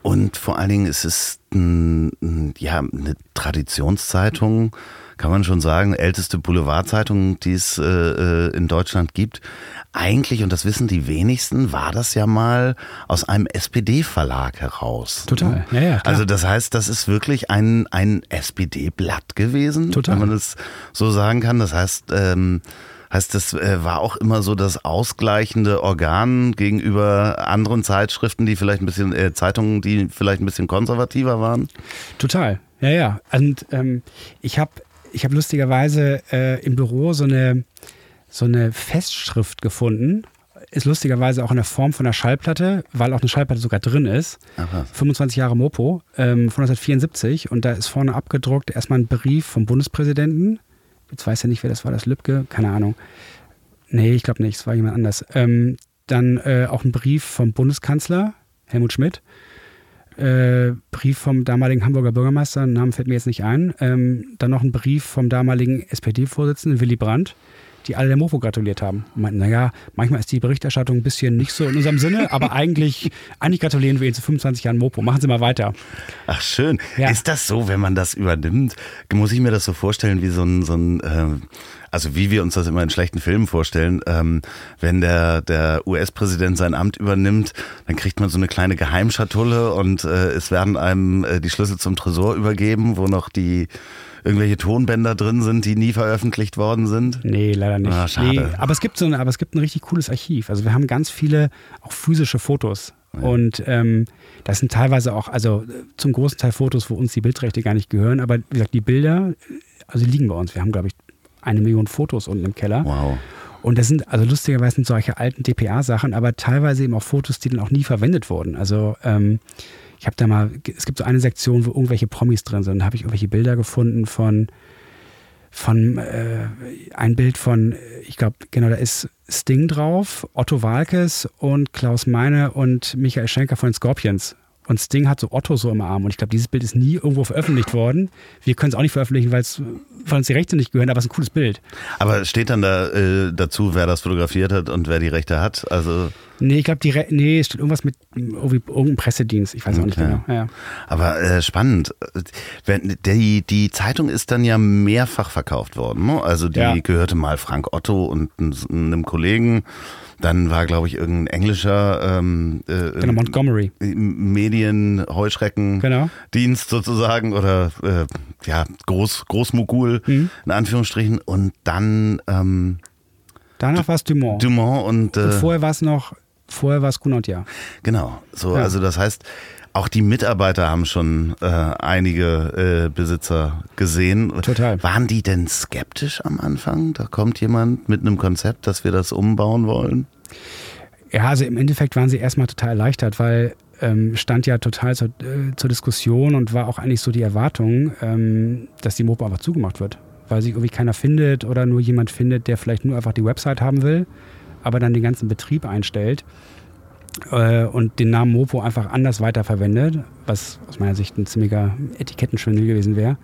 [SPEAKER 3] Und vor allen Dingen ist es ein, ja, eine Traditionszeitung kann man schon sagen, älteste Boulevardzeitung, die es äh, äh, in Deutschland gibt. Eigentlich, und das wissen die wenigsten, war das ja mal aus einem SPD-Verlag heraus.
[SPEAKER 1] Total, ja, ja.
[SPEAKER 3] Klar. Also das heißt, das ist wirklich ein, ein SPD-Blatt gewesen,
[SPEAKER 1] Total.
[SPEAKER 3] wenn man es so sagen kann. Das heißt, ähm, Heißt, das äh, war auch immer so das ausgleichende Organ gegenüber anderen Zeitschriften, die vielleicht ein bisschen, äh, Zeitungen, die vielleicht ein bisschen konservativer waren?
[SPEAKER 1] Total, ja, ja. Und ähm, ich habe ich habe lustigerweise äh, im Büro so eine, so eine Festschrift gefunden. Ist lustigerweise auch in der Form von einer Schallplatte, weil auch eine Schallplatte sogar drin ist. Aha. 25 Jahre Mopo ähm, von 1974. Und da ist vorne abgedruckt erstmal ein Brief vom Bundespräsidenten. Jetzt weiß ja nicht, wer das war, das Lübcke, keine Ahnung. Nee, ich glaube nicht, es war jemand anders. Ähm, dann äh, auch ein Brief vom Bundeskanzler, Helmut Schmidt äh, Brief vom damaligen Hamburger Bürgermeister, Namen fällt mir jetzt nicht ein, ähm, dann noch ein Brief vom damaligen SPD-Vorsitzenden Willy Brandt, die alle der Mofo gratuliert haben. Und meinten, naja, manchmal ist die Berichterstattung ein bisschen nicht so in unserem Sinne, aber eigentlich, eigentlich gratulieren wir Ihnen zu 25 Jahren Mopo. Machen Sie mal weiter.
[SPEAKER 3] Ach schön. Ja. Ist das so, wenn man das übernimmt? Muss ich mir das so vorstellen wie so ein, so ein äh, also wie wir uns das immer in schlechten Filmen vorstellen, ähm, wenn der, der US-Präsident sein Amt übernimmt, dann kriegt man so eine kleine Geheimschatulle und äh, es werden einem äh, die Schlüssel zum Tresor übergeben, wo noch die irgendwelche Tonbänder drin sind, die nie veröffentlicht worden sind?
[SPEAKER 1] Nee, leider nicht. Ah, schade. Nee, aber es gibt so ein, aber es gibt ein richtig cooles Archiv. Also wir haben ganz viele auch physische Fotos. Ja. Und ähm, das sind teilweise auch, also zum großen Teil Fotos, wo uns die Bildrechte gar nicht gehören, aber wie gesagt, die Bilder, also die liegen bei uns. Wir haben, glaube ich, eine Million Fotos unten im Keller.
[SPEAKER 3] Wow.
[SPEAKER 1] Und das sind, also lustigerweise sind solche alten DPA-Sachen, aber teilweise eben auch Fotos, die dann auch nie verwendet wurden. Also ähm, ich habe da mal, es gibt so eine Sektion, wo irgendwelche Promis drin sind. Da habe ich irgendwelche Bilder gefunden von, von äh, ein Bild von, ich glaube, genau, da ist Sting drauf, Otto Walkes und Klaus Meine und Michael Schenker von den Scorpions. Und Sting hat so Otto so im Arm. Und ich glaube, dieses Bild ist nie irgendwo veröffentlicht worden. Wir können es auch nicht veröffentlichen, weil uns die Rechte nicht gehören, aber es ist ein cooles Bild.
[SPEAKER 3] Aber steht dann da äh, dazu, wer das fotografiert hat und wer die Rechte hat? Also
[SPEAKER 1] nee, ich glaube, die Re nee, es steht irgendwas mit irgendeinem Pressedienst. Ich weiß okay. auch nicht genau. Ja.
[SPEAKER 3] Aber äh, spannend. Wenn, die, die Zeitung ist dann ja mehrfach verkauft worden. Ne? Also die ja. gehörte mal Frank Otto und einem Kollegen. Dann war, glaube ich, irgendein englischer ähm,
[SPEAKER 1] äh, genau, Montgomery.
[SPEAKER 3] Medien-Heuschrecken-Dienst genau. sozusagen oder äh, ja, Groß, Großmogul mhm. in Anführungsstrichen. Und dann ähm,
[SPEAKER 1] Danach war es Dumont.
[SPEAKER 3] Dumont und, äh, und
[SPEAKER 1] vorher war es noch, vorher war es Gunotja.
[SPEAKER 3] Genau. So, ja. also das heißt, auch die Mitarbeiter haben schon äh, einige äh, Besitzer gesehen.
[SPEAKER 1] Total.
[SPEAKER 3] Waren die denn skeptisch am Anfang? Da kommt jemand mit einem Konzept, dass wir das umbauen wollen?
[SPEAKER 1] Ja, also im Endeffekt waren sie erstmal total erleichtert, weil ähm, stand ja total zur, äh, zur, Diskussion und war auch eigentlich so die Erwartung, ähm, dass die Mopo einfach zugemacht wird. Weil sich irgendwie keiner findet oder nur jemand findet, der vielleicht nur einfach die Website haben will, aber dann den ganzen Betrieb einstellt äh, und den Namen Mopo einfach anders weiterverwendet, was aus meiner Sicht ein ziemlicher Etikettenschwindel gewesen wäre.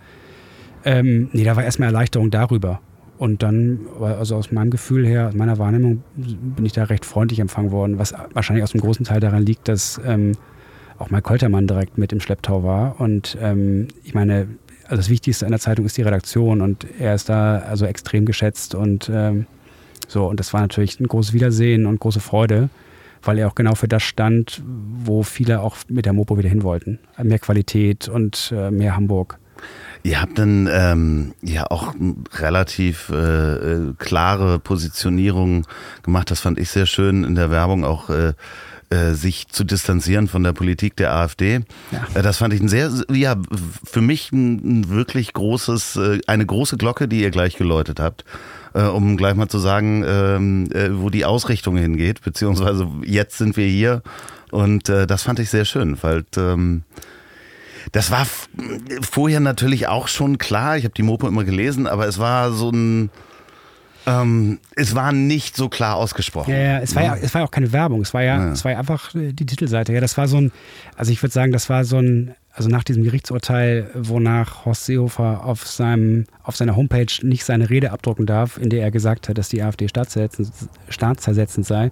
[SPEAKER 1] Ähm, nee, da war erstmal Erleichterung darüber. und dann, also aus meinem Gefühl her, aus meiner Wahrnehmung, bin ich da recht freundlich empfangen worden, was wahrscheinlich aus einem großen Teil daran liegt, dass ähm, auch mein Koltermann direkt mit im Schlepptau war. Und ähm, ich meine, also das Wichtigste an der Zeitung ist die Redaktion und er ist da also extrem geschätzt und ähm, so. Und das war natürlich ein großes Wiedersehen und große Freude, weil er auch genau für das stand, wo viele auch mit der Mopo wieder hin wollten. Mehr Qualität und äh, mehr Hamburg.
[SPEAKER 3] Ihr habt dann ähm, ja auch relativ äh, äh, klare Positionierung gemacht. Das fand ich sehr schön in der Werbung auch. Äh, äh, sich zu distanzieren von der Politik der AfD. Ja. Das fand ich ein sehr, ja, für mich ein, ein wirklich großes, eine große Glocke, die ihr gleich geläutet habt äh, um gleich mal zu sagen, ähm, äh, wo die Ausrichtung hingeht, beziehungsweise jetzt sind wir hier und äh, das fand ich sehr schön, weil ähm, das war vorher natürlich auch schon klar. Ich habe die Mopo immer gelesen, aber es war so ein ähm, es war nicht so klar ausgesprochen.
[SPEAKER 1] Ja, ja, es war ja, es war ja auch keine Werbung. Es war ja, ja. es war ja einfach äh, die Titelseite. Ja, das war so ein, also ich würde sagen, das war so ein, also nach diesem Gerichtsurteil, wonach Horst Seehofer auf seinem, auf seiner Homepage nicht seine Rede abdrucken darf, in der er gesagt hat, dass die AfD staatszersetzend, staatszersetzend sei.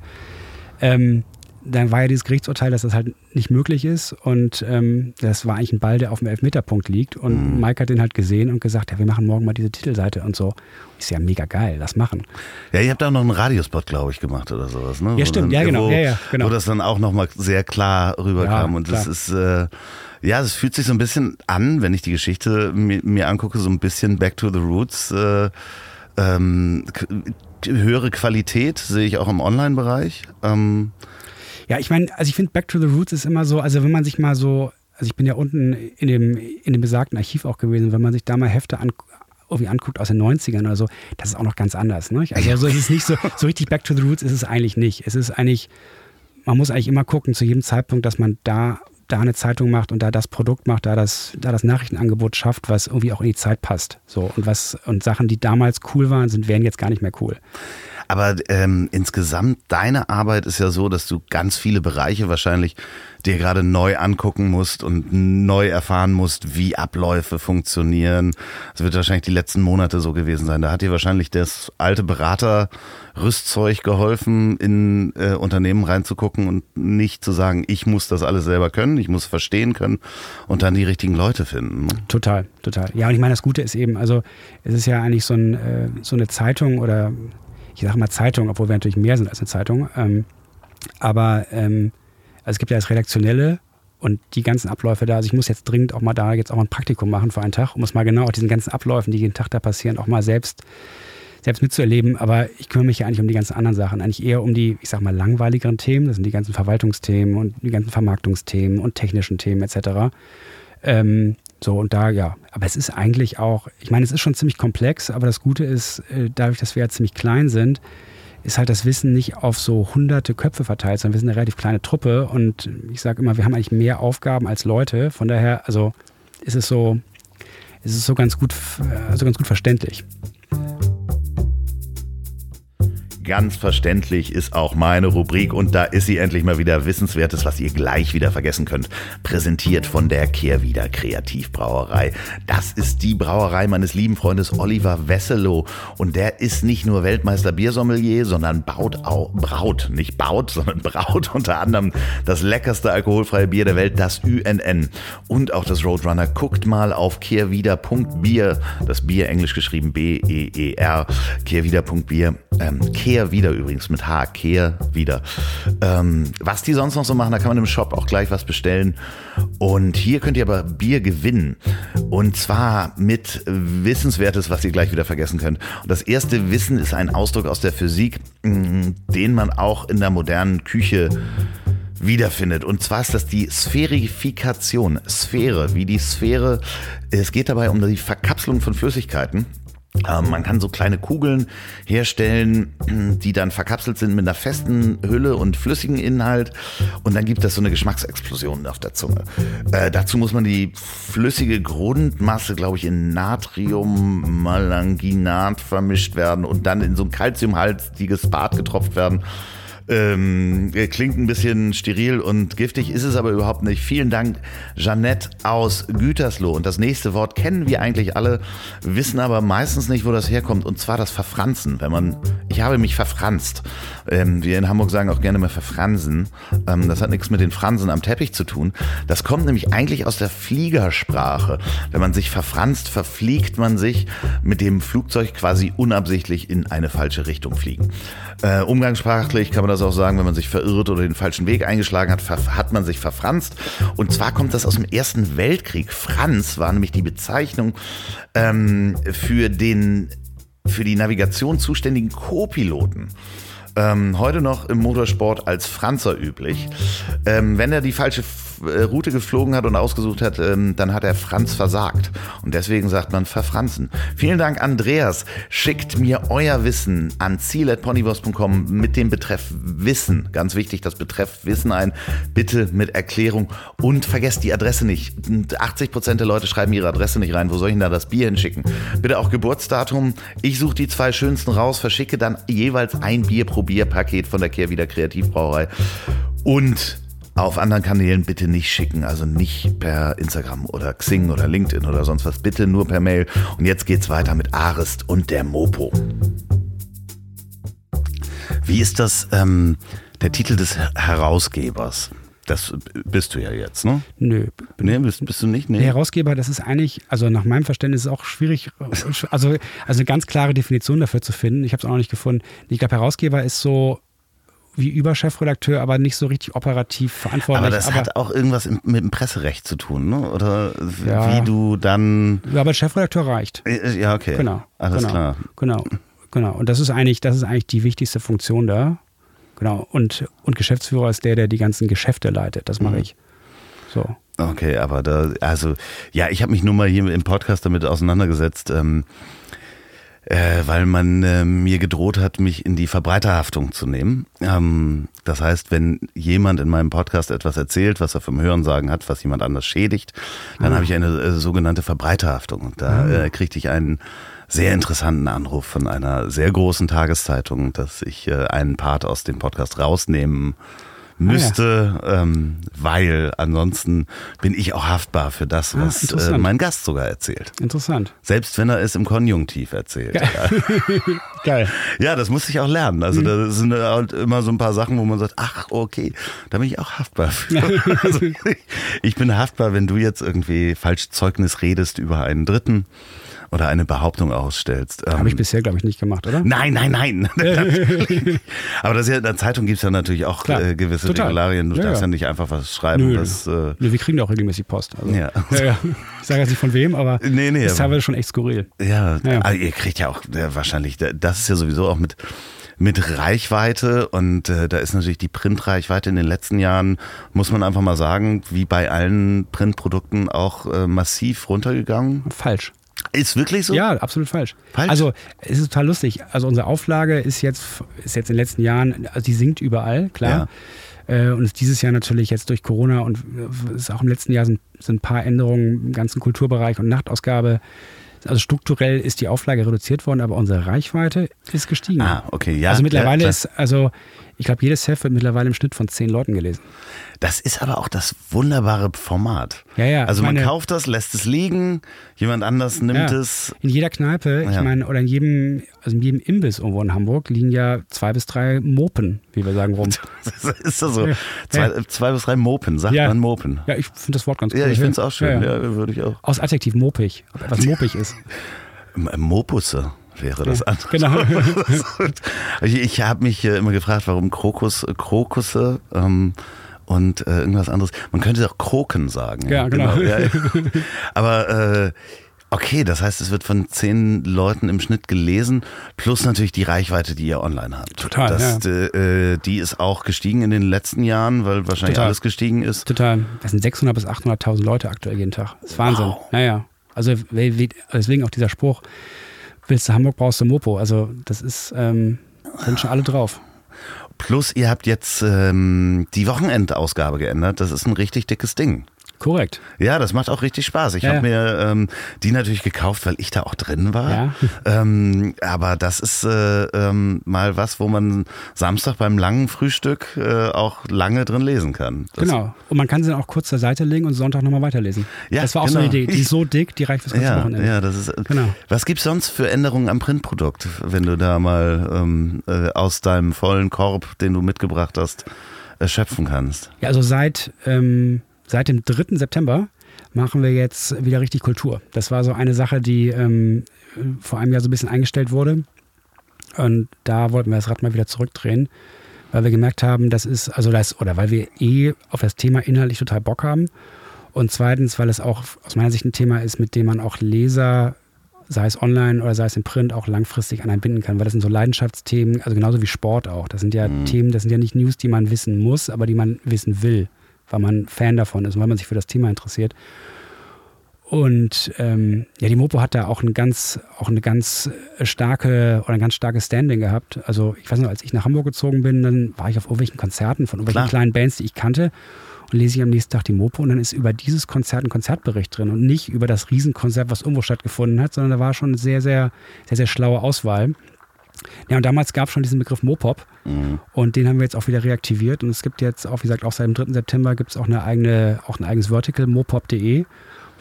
[SPEAKER 1] Ähm, dann war ja dieses Gerichtsurteil, dass das halt nicht möglich ist. Und ähm, das war eigentlich ein Ball, der auf dem Elfmeterpunkt liegt. Und mhm. Mike hat den halt gesehen und gesagt, ja, wir machen morgen mal diese Titelseite und so. Ist ja mega geil, das machen.
[SPEAKER 3] Ja, ihr habt da noch einen Radiospot, glaube ich, gemacht oder sowas, ne?
[SPEAKER 1] Ja, stimmt, dann, ja, genau.
[SPEAKER 3] Wo,
[SPEAKER 1] ja, ja, genau.
[SPEAKER 3] Wo das dann auch nochmal sehr klar rüberkam. Ja, und das ist, äh, ja, es fühlt sich so ein bisschen an, wenn ich die Geschichte mir, mir angucke, so ein bisschen Back to the Roots. Äh, ähm, höhere Qualität sehe ich auch im Online-Bereich. Ähm,
[SPEAKER 1] ja, ich meine, also ich finde Back to the Roots ist immer so, also wenn man sich mal so, also ich bin ja unten in dem, in dem besagten Archiv auch gewesen, wenn man sich da mal Hefte an, irgendwie anguckt aus den 90ern oder so, das ist auch noch ganz anders. Ne? Also, also es ist nicht so, so richtig Back to the Roots ist es eigentlich nicht. Es ist eigentlich, man muss eigentlich immer gucken zu jedem Zeitpunkt, dass man da da eine Zeitung macht und da das Produkt macht, da das, da das Nachrichtenangebot schafft, was irgendwie auch in die Zeit passt. So und was und Sachen, die damals cool waren, sind wären jetzt gar nicht mehr cool.
[SPEAKER 3] Aber ähm, insgesamt, deine Arbeit ist ja so, dass du ganz viele Bereiche wahrscheinlich dir gerade neu angucken musst und neu erfahren musst, wie Abläufe funktionieren. Das wird wahrscheinlich die letzten Monate so gewesen sein. Da hat dir wahrscheinlich das alte Beraterrüstzeug geholfen, in äh, Unternehmen reinzugucken und nicht zu sagen, ich muss das alles selber können, ich muss verstehen können und dann die richtigen Leute finden. Ne?
[SPEAKER 1] Total, total. Ja, und ich meine, das Gute ist eben, also es ist ja eigentlich so, ein, äh, so eine Zeitung oder ich sage mal Zeitung, obwohl wir natürlich mehr sind als eine Zeitung. Ähm, aber ähm, also es gibt ja das Redaktionelle und die ganzen Abläufe da. Also ich muss jetzt dringend auch mal da jetzt auch mal ein Praktikum machen für einen Tag, um es mal genau diesen ganzen Abläufen, die jeden Tag da passieren, auch mal selbst selbst mitzuerleben, aber ich kümmere mich ja eigentlich um die ganzen anderen Sachen, eigentlich eher um die, ich sag mal, langweiligeren Themen, das sind die ganzen Verwaltungsthemen und die ganzen Vermarktungsthemen und technischen Themen etc. Ähm, so, und da, ja, aber es ist eigentlich auch, ich meine, es ist schon ziemlich komplex, aber das Gute ist, äh, dadurch, dass wir ja ziemlich klein sind, ist halt das Wissen nicht auf so hunderte Köpfe verteilt, sondern wir sind eine relativ kleine Truppe und ich sage immer, wir haben eigentlich mehr Aufgaben als Leute. Von daher, also ist es so, ist es so ganz gut, also ganz gut verständlich.
[SPEAKER 3] Ganz verständlich ist auch meine Rubrik und da ist sie endlich mal wieder Wissenswertes, was ihr gleich wieder vergessen könnt. Präsentiert von der Kehrwieder Kreativbrauerei. Das ist die Brauerei meines lieben Freundes Oliver Wesselow und der ist nicht nur Weltmeister Biersommelier, sondern baut auch, braut, nicht baut, sondern braut unter anderem das leckerste alkoholfreie Bier der Welt, das UNN und auch das Roadrunner. Guckt mal auf kehrwieder.bier, das Bier englisch geschrieben B-E-E-R, kehrwieder.bier. Ähm, Kehr Kehr wieder übrigens mit H, Kehr wieder. Ähm, was die sonst noch so machen, da kann man im Shop auch gleich was bestellen. Und hier könnt ihr aber Bier gewinnen. Und zwar mit Wissenswertes, was ihr gleich wieder vergessen könnt. Und das erste Wissen ist ein Ausdruck aus der Physik, mm, den man auch in der modernen Küche wiederfindet. Und zwar ist das die Sphärifikation. Sphäre, wie die Sphäre. Es geht dabei um die Verkapselung von Flüssigkeiten. Ähm, man kann so kleine Kugeln herstellen, die dann verkapselt sind mit einer festen Hülle und flüssigen Inhalt. Und dann gibt es so eine Geschmacksexplosion auf der Zunge. Äh, dazu muss man die flüssige Grundmasse, glaube ich, in Natriummalanginat vermischt werden und dann in so ein calciumhaltiges Bad getropft werden. Ähm, klingt ein bisschen steril und giftig, ist es aber überhaupt nicht. Vielen Dank, Jeannette aus Gütersloh. Und das nächste Wort kennen wir eigentlich alle, wissen aber meistens nicht, wo das herkommt. Und zwar das Verfranzen. Wenn man, ich habe mich verfranst. Ähm, wir in Hamburg sagen auch gerne mal verfransen. Ähm, das hat nichts mit den Fransen am Teppich zu tun. Das kommt nämlich eigentlich aus der Fliegersprache. Wenn man sich verfranst, verfliegt man sich mit dem Flugzeug quasi unabsichtlich in eine falsche Richtung fliegen. Äh, umgangssprachlich kann man das auch sagen, wenn man sich verirrt oder den falschen Weg eingeschlagen hat, hat man sich verfranst. Und zwar kommt das aus dem Ersten Weltkrieg. Franz war nämlich die Bezeichnung ähm, für den für die Navigation zuständigen Co-Piloten ähm, heute noch im Motorsport als Franzer üblich. Ähm, wenn er die falsche Route geflogen hat und ausgesucht hat, ähm, dann hat er Franz versagt. Und deswegen sagt man verfranzen. Vielen Dank, Andreas. Schickt mir euer Wissen an ziel.ponywurst.com mit dem Betreff Wissen. Ganz wichtig, das Betreff Wissen ein. Bitte mit Erklärung. Und vergesst die Adresse nicht. 80 Prozent der Leute schreiben ihre Adresse nicht rein. Wo soll ich denn da das Bier hinschicken? Bitte auch Geburtsdatum. Ich suche die zwei schönsten raus, verschicke dann jeweils ein Bier pro Bierpaket von der Kehrwieder Kreativbrauerei. Und auf anderen Kanälen bitte nicht schicken, also nicht per Instagram oder Xing oder LinkedIn oder sonst was, bitte nur per Mail. Und jetzt geht's weiter mit Arist und der Mopo.
[SPEAKER 4] Wie ist das ähm, der Titel des Herausgebers? Das bist du ja jetzt, ne?
[SPEAKER 1] Nö.
[SPEAKER 4] Nee, bist, bist du nicht? Nee.
[SPEAKER 1] Der Herausgeber, das ist eigentlich, also nach meinem Verständnis ist es auch schwierig, also, also eine ganz klare Definition dafür zu finden. Ich habe es auch noch nicht gefunden. Ich glaube, Herausgeber ist so wie Überchefredakteur, aber nicht so richtig operativ verantwortlich.
[SPEAKER 4] Aber das aber, hat auch irgendwas mit dem Presserecht zu tun, ne? Oder ja, wie du dann.
[SPEAKER 1] Ja, aber Chefredakteur reicht.
[SPEAKER 4] Äh, ja, okay.
[SPEAKER 1] Genau.
[SPEAKER 4] Alles
[SPEAKER 1] genau,
[SPEAKER 4] klar.
[SPEAKER 1] Genau. Genau. Und das ist eigentlich, das ist eigentlich die wichtigste Funktion da. Genau. Und, und Geschäftsführer ist der, der die ganzen Geschäfte leitet. Das mache mhm. ich. So.
[SPEAKER 4] Okay, aber da, also, ja, ich habe mich nur mal hier im Podcast damit auseinandergesetzt. Ähm, äh, weil man äh, mir gedroht hat, mich in die Verbreiterhaftung zu nehmen. Ähm, das heißt, wenn jemand in meinem Podcast etwas erzählt, was er vom Hörensagen hat, was jemand anders schädigt, dann mhm. habe ich eine äh, sogenannte Verbreiterhaftung. Und da mhm. äh, kriegte ich einen sehr interessanten Anruf von einer sehr großen Tageszeitung, dass ich äh, einen Part aus dem Podcast rausnehmen müsste, ah, ja. ähm, weil ansonsten bin ich auch haftbar für das, ah, was ah, äh, mein Gast sogar erzählt.
[SPEAKER 1] Interessant.
[SPEAKER 4] Selbst wenn er es im Konjunktiv erzählt.
[SPEAKER 1] Geil. Geil.
[SPEAKER 4] Ja, das muss ich auch lernen. Also mhm. da sind halt immer so ein paar Sachen, wo man sagt, ach, okay, da bin ich auch haftbar für. also, ich bin haftbar, wenn du jetzt irgendwie falsch Zeugnis redest über einen Dritten oder eine Behauptung ausstellst.
[SPEAKER 1] Habe ich ähm, bisher, glaube ich, nicht gemacht, oder?
[SPEAKER 4] Nein, nein, nein. Aber das ja, in der Zeitung gibt es ja natürlich auch äh, gewisse Total. Regularien. Du ja, darfst ja. ja nicht einfach was schreiben. Nö, das, äh
[SPEAKER 1] wir kriegen ja auch regelmäßig Post.
[SPEAKER 4] Also, ja.
[SPEAKER 1] ja. Ich sage jetzt nicht von wem, aber
[SPEAKER 4] nee, nee,
[SPEAKER 1] ist teilweise schon echt skurril.
[SPEAKER 4] Ja, also ihr kriegt ja auch wahrscheinlich, das ist ja sowieso auch mit mit Reichweite und äh, da ist natürlich die Printreichweite in den letzten Jahren, muss man einfach mal sagen, wie bei allen Printprodukten auch äh, massiv runtergegangen.
[SPEAKER 1] Falsch.
[SPEAKER 4] Ist wirklich so?
[SPEAKER 1] Ja, absolut falsch. falsch. Also es ist total lustig. Also unsere Auflage ist jetzt, ist jetzt in den letzten Jahren, also die sinkt überall, klar. Ja. Äh, und ist dieses Jahr natürlich jetzt durch Corona und äh, ist auch im letzten Jahr sind, sind ein paar Änderungen im ganzen Kulturbereich und Nachtausgabe also strukturell ist die Auflage reduziert worden, aber unsere Reichweite ist gestiegen.
[SPEAKER 4] Ah, okay, ja.
[SPEAKER 1] Also mittlerweile ja, ist, also ich glaube, jedes Heft wird mittlerweile im Schnitt von zehn Leuten gelesen.
[SPEAKER 4] Das ist aber auch das wunderbare Format.
[SPEAKER 1] Ja, ja.
[SPEAKER 4] Also man kauft das, lässt es liegen, jemand anders nimmt ja. es.
[SPEAKER 1] In jeder Kneipe, ja. ich meine, oder in jedem, also in jedem Imbiss irgendwo in Hamburg liegen ja zwei bis drei Mopen, wie wir sagen rum.
[SPEAKER 4] ist das so? Ja. Zwei, zwei, bis drei Mopen, sagt man Mopen.
[SPEAKER 1] Ja, ich finde das Wort ganz
[SPEAKER 4] cool. Ja, ich finde es auch schön, ja, würde ich auch.
[SPEAKER 1] Aus Adjektiv mopig, ob etwas mopig ist.
[SPEAKER 4] Mopusse wäre das andere.
[SPEAKER 1] Genau.
[SPEAKER 4] ich ich habe mich immer gefragt, warum Krokus, Krokusse ähm, und äh, irgendwas anderes. Man könnte auch Kroken sagen.
[SPEAKER 1] Ja, genau. genau. Ja,
[SPEAKER 4] Aber äh, okay, das heißt, es wird von zehn Leuten im Schnitt gelesen, plus natürlich die Reichweite, die ihr online habt.
[SPEAKER 1] Total. Das,
[SPEAKER 4] ja. äh, die ist auch gestiegen in den letzten Jahren, weil wahrscheinlich Total. alles gestiegen ist.
[SPEAKER 1] Total. Das sind 600.000 bis 800.000 Leute aktuell jeden Tag. Das ist Wahnsinn. Wow. Naja. Also deswegen auch dieser Spruch, willst du Hamburg, brauchst du Mopo. Also das ist, ähm, sind schon alle drauf.
[SPEAKER 4] Plus ihr habt jetzt ähm, die Wochenendausgabe geändert. Das ist ein richtig dickes Ding.
[SPEAKER 1] Korrekt.
[SPEAKER 3] Ja, das macht auch richtig Spaß. Ich
[SPEAKER 1] Ja,
[SPEAKER 3] habe
[SPEAKER 1] ja.
[SPEAKER 3] mir ähm, die natürlich gekauft, weil ich da auch drin war.
[SPEAKER 1] Ja.
[SPEAKER 3] Ähm, aber das ist äh, ähm, mal was, wo man Samstag beim langen Frühstück äh, auch lange drin lesen kann. Das,
[SPEAKER 1] Genau. Und man kann sie dann auch kurz zur Seite legen und Sonntag nochmal weiterlesen.
[SPEAKER 3] Ja,
[SPEAKER 1] das war auch so
[SPEAKER 3] genau.
[SPEAKER 1] eine Idee. Die ist so dick, die reicht fürs ganze
[SPEAKER 3] Ja,
[SPEAKER 1] Wochenende.
[SPEAKER 3] ja, das ist.
[SPEAKER 1] Genau.
[SPEAKER 3] Was gibt's sonst für Änderungen am Printprodukt, wenn du da mal ähm, äh, aus deinem vollen Korb, den du mitgebracht hast, äh, schöpfen kannst?
[SPEAKER 1] Ja, also seit, ähm, seit dem 3. September machen wir jetzt wieder richtig Kultur. Das war so eine Sache, die ähm, vor einem Jahr so ein bisschen eingestellt wurde. Und da wollten wir das Rad mal wieder zurückdrehen, weil wir gemerkt haben, das ist, also das, oder weil wir eh auf das Thema inhaltlich total Bock haben. Und zweitens, weil es auch aus meiner Sicht ein Thema ist, mit dem man auch Leser, sei es online oder sei es im Print, auch langfristig an einen binden kann. Weil das sind so Leidenschaftsthemen, also genauso wie Sport auch. Das sind ja Themen, das sind ja nicht News, die man wissen muss, aber die man wissen will, weil man Fan davon ist und weil man sich für das Thema interessiert. Und ähm, ja, die Mopo hat da auch, ein ganz, auch eine ganz starke oder ein ganz starkes Standing gehabt. Also ich weiß noch, als ich nach Hamburg gezogen bin, dann war ich auf irgendwelchen Konzerten von irgendwelchen
[SPEAKER 3] Klar.
[SPEAKER 1] kleinen Bands, die ich kannte und lese ich am nächsten Tag die Mopo und dann ist über dieses Konzert ein Konzertbericht drin und nicht über das Riesenkonzert, was irgendwo stattgefunden hat, sondern da war schon eine sehr, sehr, sehr, sehr schlaue Auswahl. Ja, und damals gab es schon diesen Begriff Mopop und den haben wir jetzt auch wieder reaktiviert und es gibt jetzt auch, wie gesagt, auch seit dem 3. September gibt es auch eine eigene, auch ein eigenes Vertical, mopop.de,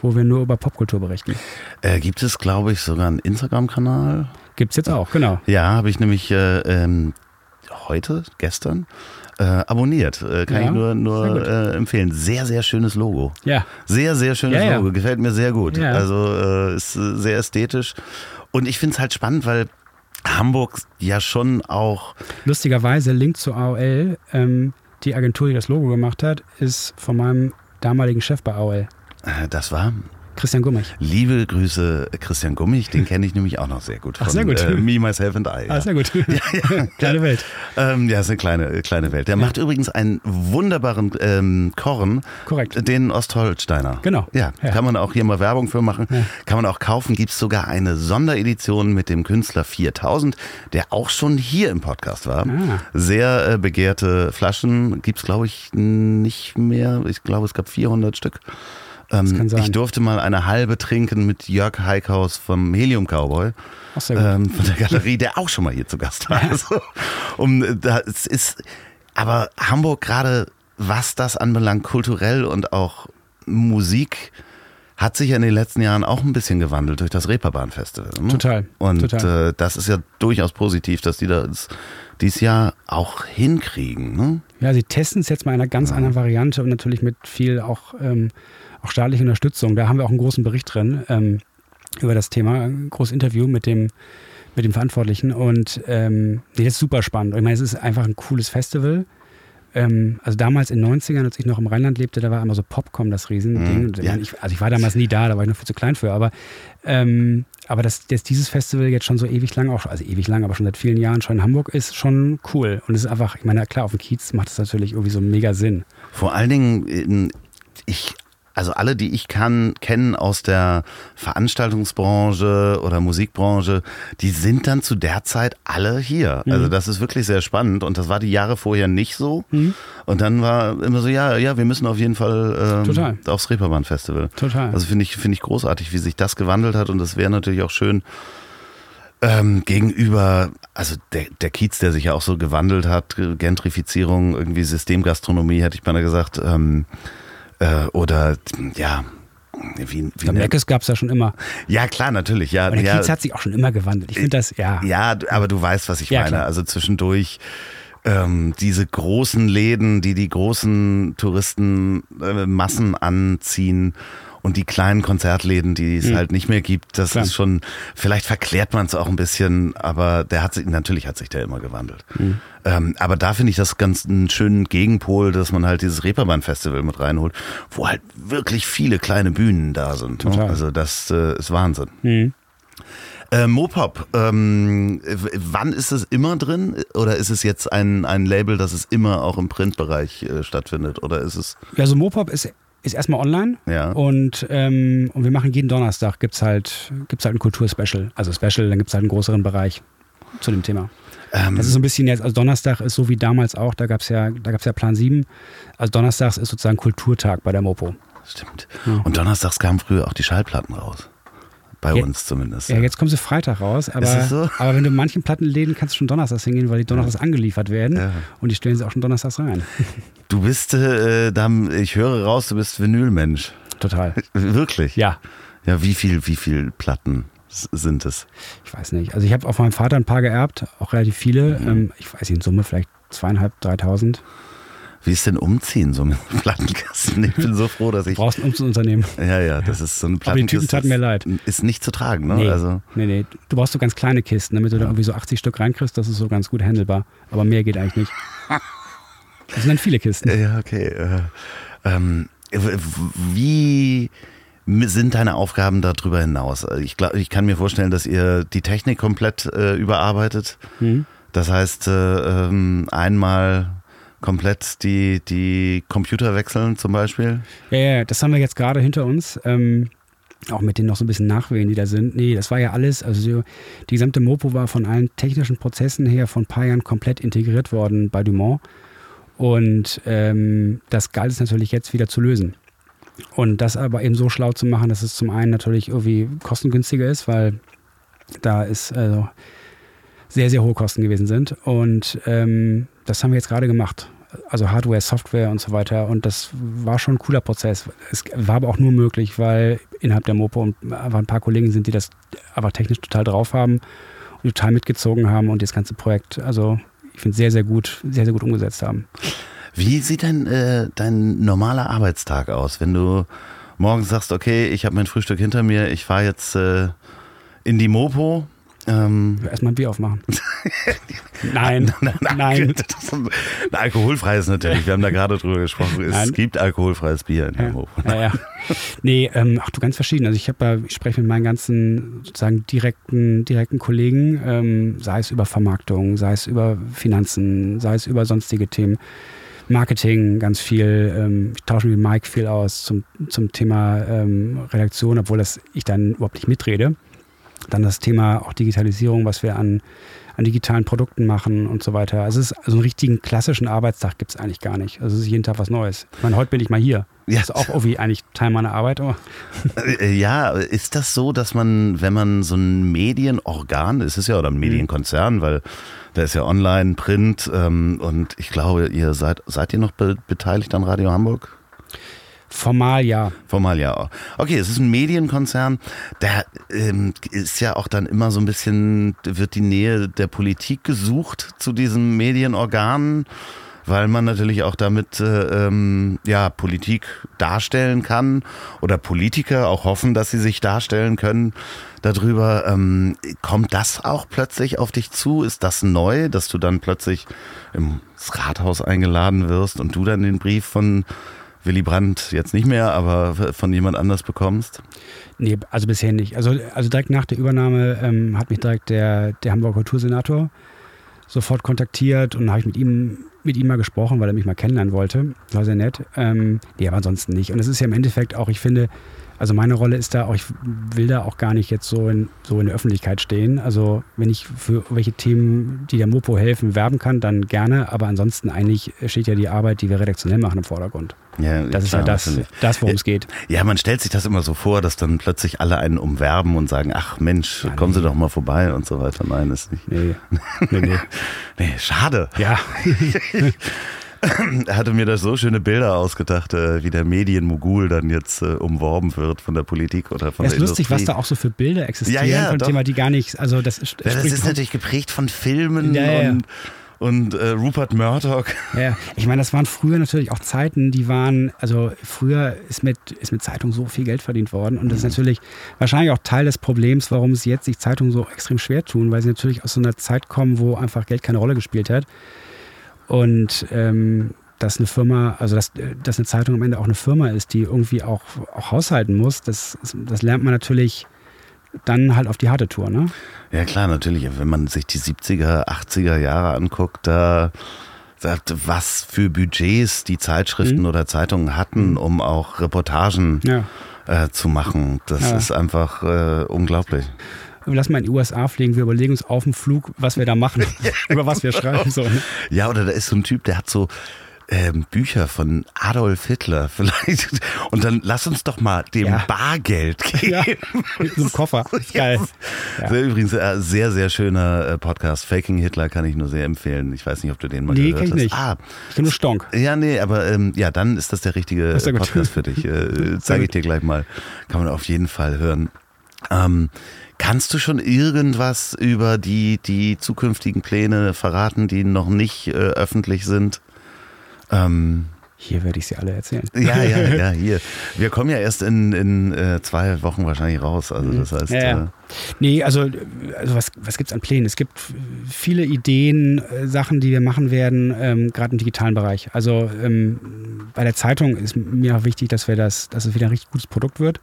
[SPEAKER 1] wo wir nur über Popkultur berichten.
[SPEAKER 3] Äh, gibt es, glaube ich, sogar einen Instagram-Kanal?
[SPEAKER 1] Gibt es jetzt auch, genau.
[SPEAKER 3] Ja, habe ich nämlich äh, ähm, heute, gestern, äh, abonniert. Äh, kann
[SPEAKER 1] Ja,
[SPEAKER 3] ich nur,
[SPEAKER 1] sehr
[SPEAKER 3] nur
[SPEAKER 1] gut.
[SPEAKER 3] äh, empfehlen. Sehr, sehr schönes Logo.
[SPEAKER 1] Ja,
[SPEAKER 3] Sehr, sehr schönes
[SPEAKER 1] Ja, ja.
[SPEAKER 3] Logo. Gefällt mir sehr gut. Also äh, ist äh, sehr ästhetisch. Und ich finde es halt spannend, weil Hamburg ja schon auch
[SPEAKER 1] lustigerweise, Link zur AOL, ähm, die Agentur, die das Logo gemacht hat, ist von meinem damaligen Chef bei AOL,
[SPEAKER 3] äh, das war.
[SPEAKER 1] Christian Gummich.
[SPEAKER 3] Liebe Grüße, Christian Gummich, den kenne ich nämlich auch noch sehr gut.
[SPEAKER 1] Ach, sehr gut.
[SPEAKER 3] Äh, Me, Myself and I.
[SPEAKER 1] Ah,
[SPEAKER 3] ja.
[SPEAKER 1] sehr gut. Kleine Welt.
[SPEAKER 3] Ähm, ja, ist eine kleine, äh, kleine Welt. Der macht übrigens einen wunderbaren ähm, Korn.
[SPEAKER 1] Korrekt.
[SPEAKER 3] Den Ostholsteiner.
[SPEAKER 1] Genau.
[SPEAKER 3] Ja,
[SPEAKER 1] Ja.
[SPEAKER 3] kann man auch hier mal Werbung für machen. Kann man auch kaufen. Gibt es sogar eine Sonderedition mit dem Künstler 4000, der auch schon hier im Podcast war.
[SPEAKER 1] Ah.
[SPEAKER 3] Sehr äh, begehrte Flaschen. Gibt es, glaube ich, nicht mehr. Ich glaube, es gab 400 Stück. Ähm. Ich durfte mal eine halbe trinken mit Jörg Heikhaus vom Helium Cowboy
[SPEAKER 1] Ach, sehr gut.
[SPEAKER 3] ähm, von der Galerie, der auch schon mal hier zu Gast war. Also, um, da, es ist, aber Hamburg gerade, was das anbelangt, kulturell und auch Musik, hat sich ja in den letzten Jahren auch ein bisschen gewandelt durch das Reeperbahn-Festival. ne?
[SPEAKER 1] Total,
[SPEAKER 3] Und
[SPEAKER 1] total.
[SPEAKER 3] Äh, das ist ja durchaus positiv, dass die das dieses Jahr auch hinkriegen. Ne?
[SPEAKER 1] Ja, sie testen es jetzt mal in einer ganz anderen Variante und natürlich mit viel auch, ähm, auch staatlicher Unterstützung. Da haben wir auch einen großen Bericht drin ähm, über das Thema, ein großes Interview mit dem, mit dem Verantwortlichen. Und ähm, nee, das ist super spannend. Ich meine, es ist einfach ein cooles Festival. Ähm, also damals in den 90ern, als ich noch im Rheinland lebte, da war immer so Popcom das Riesending. Ich
[SPEAKER 3] ja.
[SPEAKER 1] ich, also ich war damals nie da, da war ich noch viel zu klein für, aber, ähm, aber dass, dass dieses Festival jetzt schon so ewig lang auch, also ewig lang, aber schon seit vielen Jahren schon in Hamburg ist, schon cool. Und es ist einfach, ich meine, klar, auf dem Kiez macht es natürlich irgendwie so mega Sinn.
[SPEAKER 3] Vor allen Dingen, in- ich, also alle, die ich kann, kennen aus der Veranstaltungsbranche oder Musikbranche, die sind dann zu der Zeit alle hier.
[SPEAKER 1] Mhm.
[SPEAKER 3] Also das ist wirklich sehr spannend und das war die Jahre vorher nicht so. Und dann war immer so, ja, ja, wir müssen auf jeden Fall ähm, aufs Reeperbahn-Festival.
[SPEAKER 1] Total.
[SPEAKER 3] Also finde ich, finde ich großartig, wie sich das gewandelt hat und das wäre natürlich auch schön, ähm, gegenüber, also der, der Kiez, der sich ja auch so gewandelt hat, Gentrifizierung, irgendwie Systemgastronomie, hätte ich beinahe gesagt, ähm, äh, oder ja, wie, wie
[SPEAKER 1] glaube, Meckes gab es ja schon immer.
[SPEAKER 3] ja klar, natürlich, ja,
[SPEAKER 1] Aber der
[SPEAKER 3] ja,
[SPEAKER 1] Kiez hat sich auch schon immer gewandelt. Ich finde das, ja.
[SPEAKER 3] ja, aber du weißt, was ich
[SPEAKER 1] Ja,
[SPEAKER 3] meine.
[SPEAKER 1] klar.
[SPEAKER 3] Also zwischendurch ähm, diese großen Läden, die die großen Touristenmassen äh, anziehen und die kleinen Konzertläden, die es halt nicht mehr gibt, das
[SPEAKER 1] Mhm. Klar.
[SPEAKER 3] ist schon, vielleicht verklärt man es auch ein bisschen, aber der hat sich, natürlich hat sich der immer gewandelt.
[SPEAKER 1] Mhm.
[SPEAKER 3] Ähm, aber da finde ich das ganz einen schönen Gegenpol, dass man halt dieses Reeperbahn-Festival mit reinholt, wo halt wirklich viele kleine Bühnen da sind. Ne? Also das äh, ist Wahnsinn.
[SPEAKER 1] Mhm.
[SPEAKER 3] Äh, Mopop, ähm, wann ist es immer drin? Oder ist es jetzt ein, ein Label, das es immer auch im Printbereich äh, stattfindet? Oder ist es.
[SPEAKER 1] Ja, so Mopop ist, ist erstmal online.
[SPEAKER 3] Ja.
[SPEAKER 1] Und, ähm, und wir machen jeden Donnerstag, gibt es halt, gibt's halt ein Kulturspecial. Also Special, dann gibt es halt einen größeren Bereich zu dem Thema.
[SPEAKER 3] Ähm,
[SPEAKER 1] Das ist so ein bisschen jetzt, also Donnerstag ist so wie damals auch, da gab es ja, da gab's ja Plan 7. Also Donnerstags ist sozusagen Kulturtag bei der Mopo.
[SPEAKER 3] stimmt. Und donnerstags kamen früher auch die Schallplatten raus. Bei
[SPEAKER 1] Ja.
[SPEAKER 3] uns zumindest.
[SPEAKER 1] Ja, jetzt kommen sie Freitag raus, aber,
[SPEAKER 3] so?
[SPEAKER 1] aber wenn du in manchen Plattenläden kannst du schon donnerstags hingehen, weil die donnerstags angeliefert werden
[SPEAKER 3] Ja.
[SPEAKER 1] und die stellen sie auch schon donnerstags rein.
[SPEAKER 3] Du bist, äh, ich höre raus, du bist Vinylmensch.
[SPEAKER 1] Total.
[SPEAKER 3] Wirklich?
[SPEAKER 1] Ja,
[SPEAKER 3] Ja, wie viel, wie viel Platten sind es?
[SPEAKER 1] ich weiß nicht. Also ich habe auf meinem Vater ein paar geerbt, auch relativ viele.
[SPEAKER 3] Mhm.
[SPEAKER 1] Ähm, ich weiß nicht, in Summe vielleicht zweieinhalb, dreitausend.
[SPEAKER 3] Wie ist denn umziehen so mit einem Plattenkasten? Ich bin so froh, dass ich.
[SPEAKER 1] Brauchst ein Umzugsunternehmen.
[SPEAKER 3] Ja, ja, das ist so ein
[SPEAKER 1] Aber die Typen taten mir leid.
[SPEAKER 3] Ist nicht zu tragen, ne?
[SPEAKER 1] Nee,
[SPEAKER 3] Also,
[SPEAKER 1] nee, nee. Du brauchst so ganz kleine Kisten, damit du da irgendwie so 80 Stück reinkriegst. Das ist so ganz gut handelbar. Aber mehr geht eigentlich nicht. Das sind dann viele Kisten.
[SPEAKER 3] ja, okay. Äh, ähm, wie sind deine Aufgaben darüber hinaus? Ich, glaub, ich kann mir vorstellen, dass ihr die Technik komplett äh, überarbeitet.
[SPEAKER 1] Mhm.
[SPEAKER 3] Das heißt, äh, ähm, einmal komplett die, die Computer wechseln zum Beispiel.
[SPEAKER 1] Ja, ja, das haben wir jetzt gerade hinter uns. Ähm, auch mit den noch so ein bisschen Nachwehen, die da sind. Nee, das war ja alles, also so, die gesamte Mopo war von allen technischen Prozessen her vor ein paar Jahren komplett integriert worden bei Dumont. Und ähm, das galt es natürlich jetzt wieder zu lösen. Und das aber eben so schlau zu machen, dass es zum einen natürlich irgendwie kostengünstiger ist, weil da ist also sehr, sehr hohe Kosten gewesen sind. Und ähm, das haben wir jetzt gerade gemacht. Also Hardware, Software und so weiter. Und das war schon ein cooler Prozess. Es war aber auch nur möglich, weil innerhalb der Mopo einfach ein paar Kollegen sind, die das aber technisch total drauf haben und total mitgezogen haben und das ganze Projekt, also ich finde sehr, sehr gut, sehr, sehr gut umgesetzt haben.
[SPEAKER 3] Wie sieht dein, äh, dein normaler Arbeitstag aus, wenn du morgens sagst, okay, ich habe mein Frühstück hinter mir, ich fahre jetzt äh, in die Mopo. Ähm,
[SPEAKER 1] Erstmal ein Bier aufmachen. nein, nein.
[SPEAKER 3] Ist ein alkoholfreies natürlich, wir haben da gerade drüber gesprochen. Es
[SPEAKER 1] Nein.
[SPEAKER 3] gibt alkoholfreies Bier in der
[SPEAKER 1] Ja, ja, ja. Nee, ähm, ach du, ganz verschieden. Also ich habe ich spreche mit meinen ganzen sozusagen direkten, direkten Kollegen, ähm, sei es über Vermarktung, sei es über Finanzen, sei es über sonstige Themen. Marketing ganz viel. Ähm, ich tausche mit Mike viel aus zum, zum Thema ähm, Redaktion, obwohl das ich dann überhaupt nicht mitrede. Dann das Thema auch Digitalisierung, was wir an, an digitalen Produkten machen und so weiter. Also, es ist, also einen richtigen klassischen Arbeitstag gibt es eigentlich gar nicht. Also es ist jeden Tag was Neues. Ich meine, heute bin ich mal hier.
[SPEAKER 3] Ja.
[SPEAKER 1] Das ist auch irgendwie eigentlich Teil meiner Arbeit.
[SPEAKER 3] Äh, Ja, ist das so, dass man, wenn man so ein Medienorgan, es ist ja oder ein Medienkonzern, weil da ist ja Online, Print ähm, und ich glaube, ihr seid, seid ihr noch be beteiligt an Radio Hamburg?
[SPEAKER 1] Formal ja.
[SPEAKER 3] Formal ja. Okay, es ist ein Medienkonzern. Da ähm, ist ja auch dann immer so ein bisschen, wird die Nähe der Politik gesucht zu diesen Medienorganen, weil man natürlich auch damit äh, ähm, ja, Politik darstellen kann oder Politiker auch hoffen, dass sie sich darstellen können darüber. Ähm, kommt das auch plötzlich auf dich zu? Ist das neu, dass du dann plötzlich ins Rathaus eingeladen wirst und du dann den Brief von Willy Brandt jetzt nicht mehr, aber von jemand anders bekommst?
[SPEAKER 1] Nee, also bisher nicht. Also, also direkt nach der Übernahme ähm, hat mich direkt der, der Hamburger Kultursenator sofort kontaktiert und habe ich mit ihm, mit ihm mal gesprochen, weil er mich mal kennenlernen wollte. War sehr nett. Ähm, nee, aber ansonsten nicht. Und es ist ja im Endeffekt auch, ich finde, also meine Rolle ist da auch, ich will da auch gar nicht jetzt so in, so in der Öffentlichkeit stehen. Also wenn ich für welche Themen, die der Mopo helfen, werben kann, dann gerne. Aber ansonsten eigentlich steht ja die Arbeit, die wir redaktionell machen, im Vordergrund.
[SPEAKER 3] Ja,
[SPEAKER 1] Das ist ja das, das worum es geht.
[SPEAKER 3] Ja, man stellt sich das immer so vor, dass dann plötzlich alle einen umwerben und sagen, ach Mensch, kommen Sie doch mal vorbei und so weiter. Nein, ist nicht.
[SPEAKER 1] Nee, nee, nee.
[SPEAKER 3] Nee, schade.
[SPEAKER 1] Ja,
[SPEAKER 3] Er hatte mir da so schöne Bilder ausgedacht, äh, wie der Medienmogul dann jetzt äh, umworben wird von der Politik oder von
[SPEAKER 1] Es
[SPEAKER 3] der
[SPEAKER 1] ist lustig, was
[SPEAKER 3] Industrie.
[SPEAKER 1] da auch so für Bilder existieren
[SPEAKER 3] Ja, ja,
[SPEAKER 1] von
[SPEAKER 3] doch.
[SPEAKER 1] Thema, die gar nicht, also das ist,
[SPEAKER 3] Ja, das ist natürlich geprägt von Filmen
[SPEAKER 1] Ja,
[SPEAKER 3] und, und äh, Rupert Murdoch.
[SPEAKER 1] Ja, ich meine, das waren früher natürlich auch Zeiten, die waren, also früher ist mit, ist mit Zeitung so viel Geld verdient worden und das
[SPEAKER 3] Mhm.
[SPEAKER 1] ist natürlich wahrscheinlich auch Teil des Problems, warum es jetzt sich Zeitungen so extrem schwer tun, weil sie natürlich aus so einer Zeit kommen, wo einfach Geld keine Rolle gespielt hat und ähm, dass eine Firma, also dass, dass eine Zeitung am Ende auch eine Firma ist, die irgendwie auch, auch haushalten muss, das, das lernt man natürlich dann halt auf die harte Tour, ne?
[SPEAKER 3] Ja klar, natürlich. Wenn man sich die 70er, 80er Jahre anguckt, da sagt, was für Budgets die Zeitschriften
[SPEAKER 1] Mhm.
[SPEAKER 3] oder Zeitungen hatten, um auch Reportagen
[SPEAKER 1] Ja.
[SPEAKER 3] äh, zu machen. Das
[SPEAKER 1] Ja.
[SPEAKER 3] ist einfach äh, unglaublich.
[SPEAKER 1] Lassen mal in die USA fliegen, wir überlegen uns auf dem Flug, was wir da machen, über was wir schreiben. So, ne?
[SPEAKER 3] Ja, oder da ist so ein Typ, der hat so ähm, Bücher von Adolf Hitler vielleicht. Und dann lass uns doch mal dem
[SPEAKER 1] Ja.
[SPEAKER 3] Bargeld geben.
[SPEAKER 1] Ja, mit so einem Koffer. Geil. Ja.
[SPEAKER 3] Sehr, übrigens äh, sehr, sehr schöner äh, Podcast. Faking Hitler kann ich nur sehr empfehlen. Ich weiß nicht, ob du den mal
[SPEAKER 1] Nee,
[SPEAKER 3] gehört
[SPEAKER 1] kenn ich
[SPEAKER 3] hast.
[SPEAKER 1] nicht.
[SPEAKER 3] Ah,
[SPEAKER 1] Ich kenn nur Stonk.
[SPEAKER 3] ja, nee, aber ähm, ja, dann ist das der richtige
[SPEAKER 1] ist.
[SPEAKER 3] Podcast für dich. Äh, Zeige ich dir gleich mal. Kann man auf jeden Fall hören. Ähm, kannst du schon irgendwas über die, die zukünftigen Pläne verraten, die noch nicht äh, öffentlich sind? Ähm,
[SPEAKER 1] Hier werde ich sie alle erzählen.
[SPEAKER 3] ja, ja, ja, hier. Wir kommen ja erst in, in äh, zwei Wochen wahrscheinlich raus. Also das heißt,
[SPEAKER 1] Ja, ja.
[SPEAKER 3] Äh,
[SPEAKER 1] Nee, also, also was, was gibt es an Plänen? Es gibt viele Ideen, äh, Sachen, die wir machen werden, ähm, gerade im digitalen Bereich. Also ähm, bei der Zeitung ist mir auch wichtig, dass wir das, dass es wieder ein richtig gutes Produkt wird.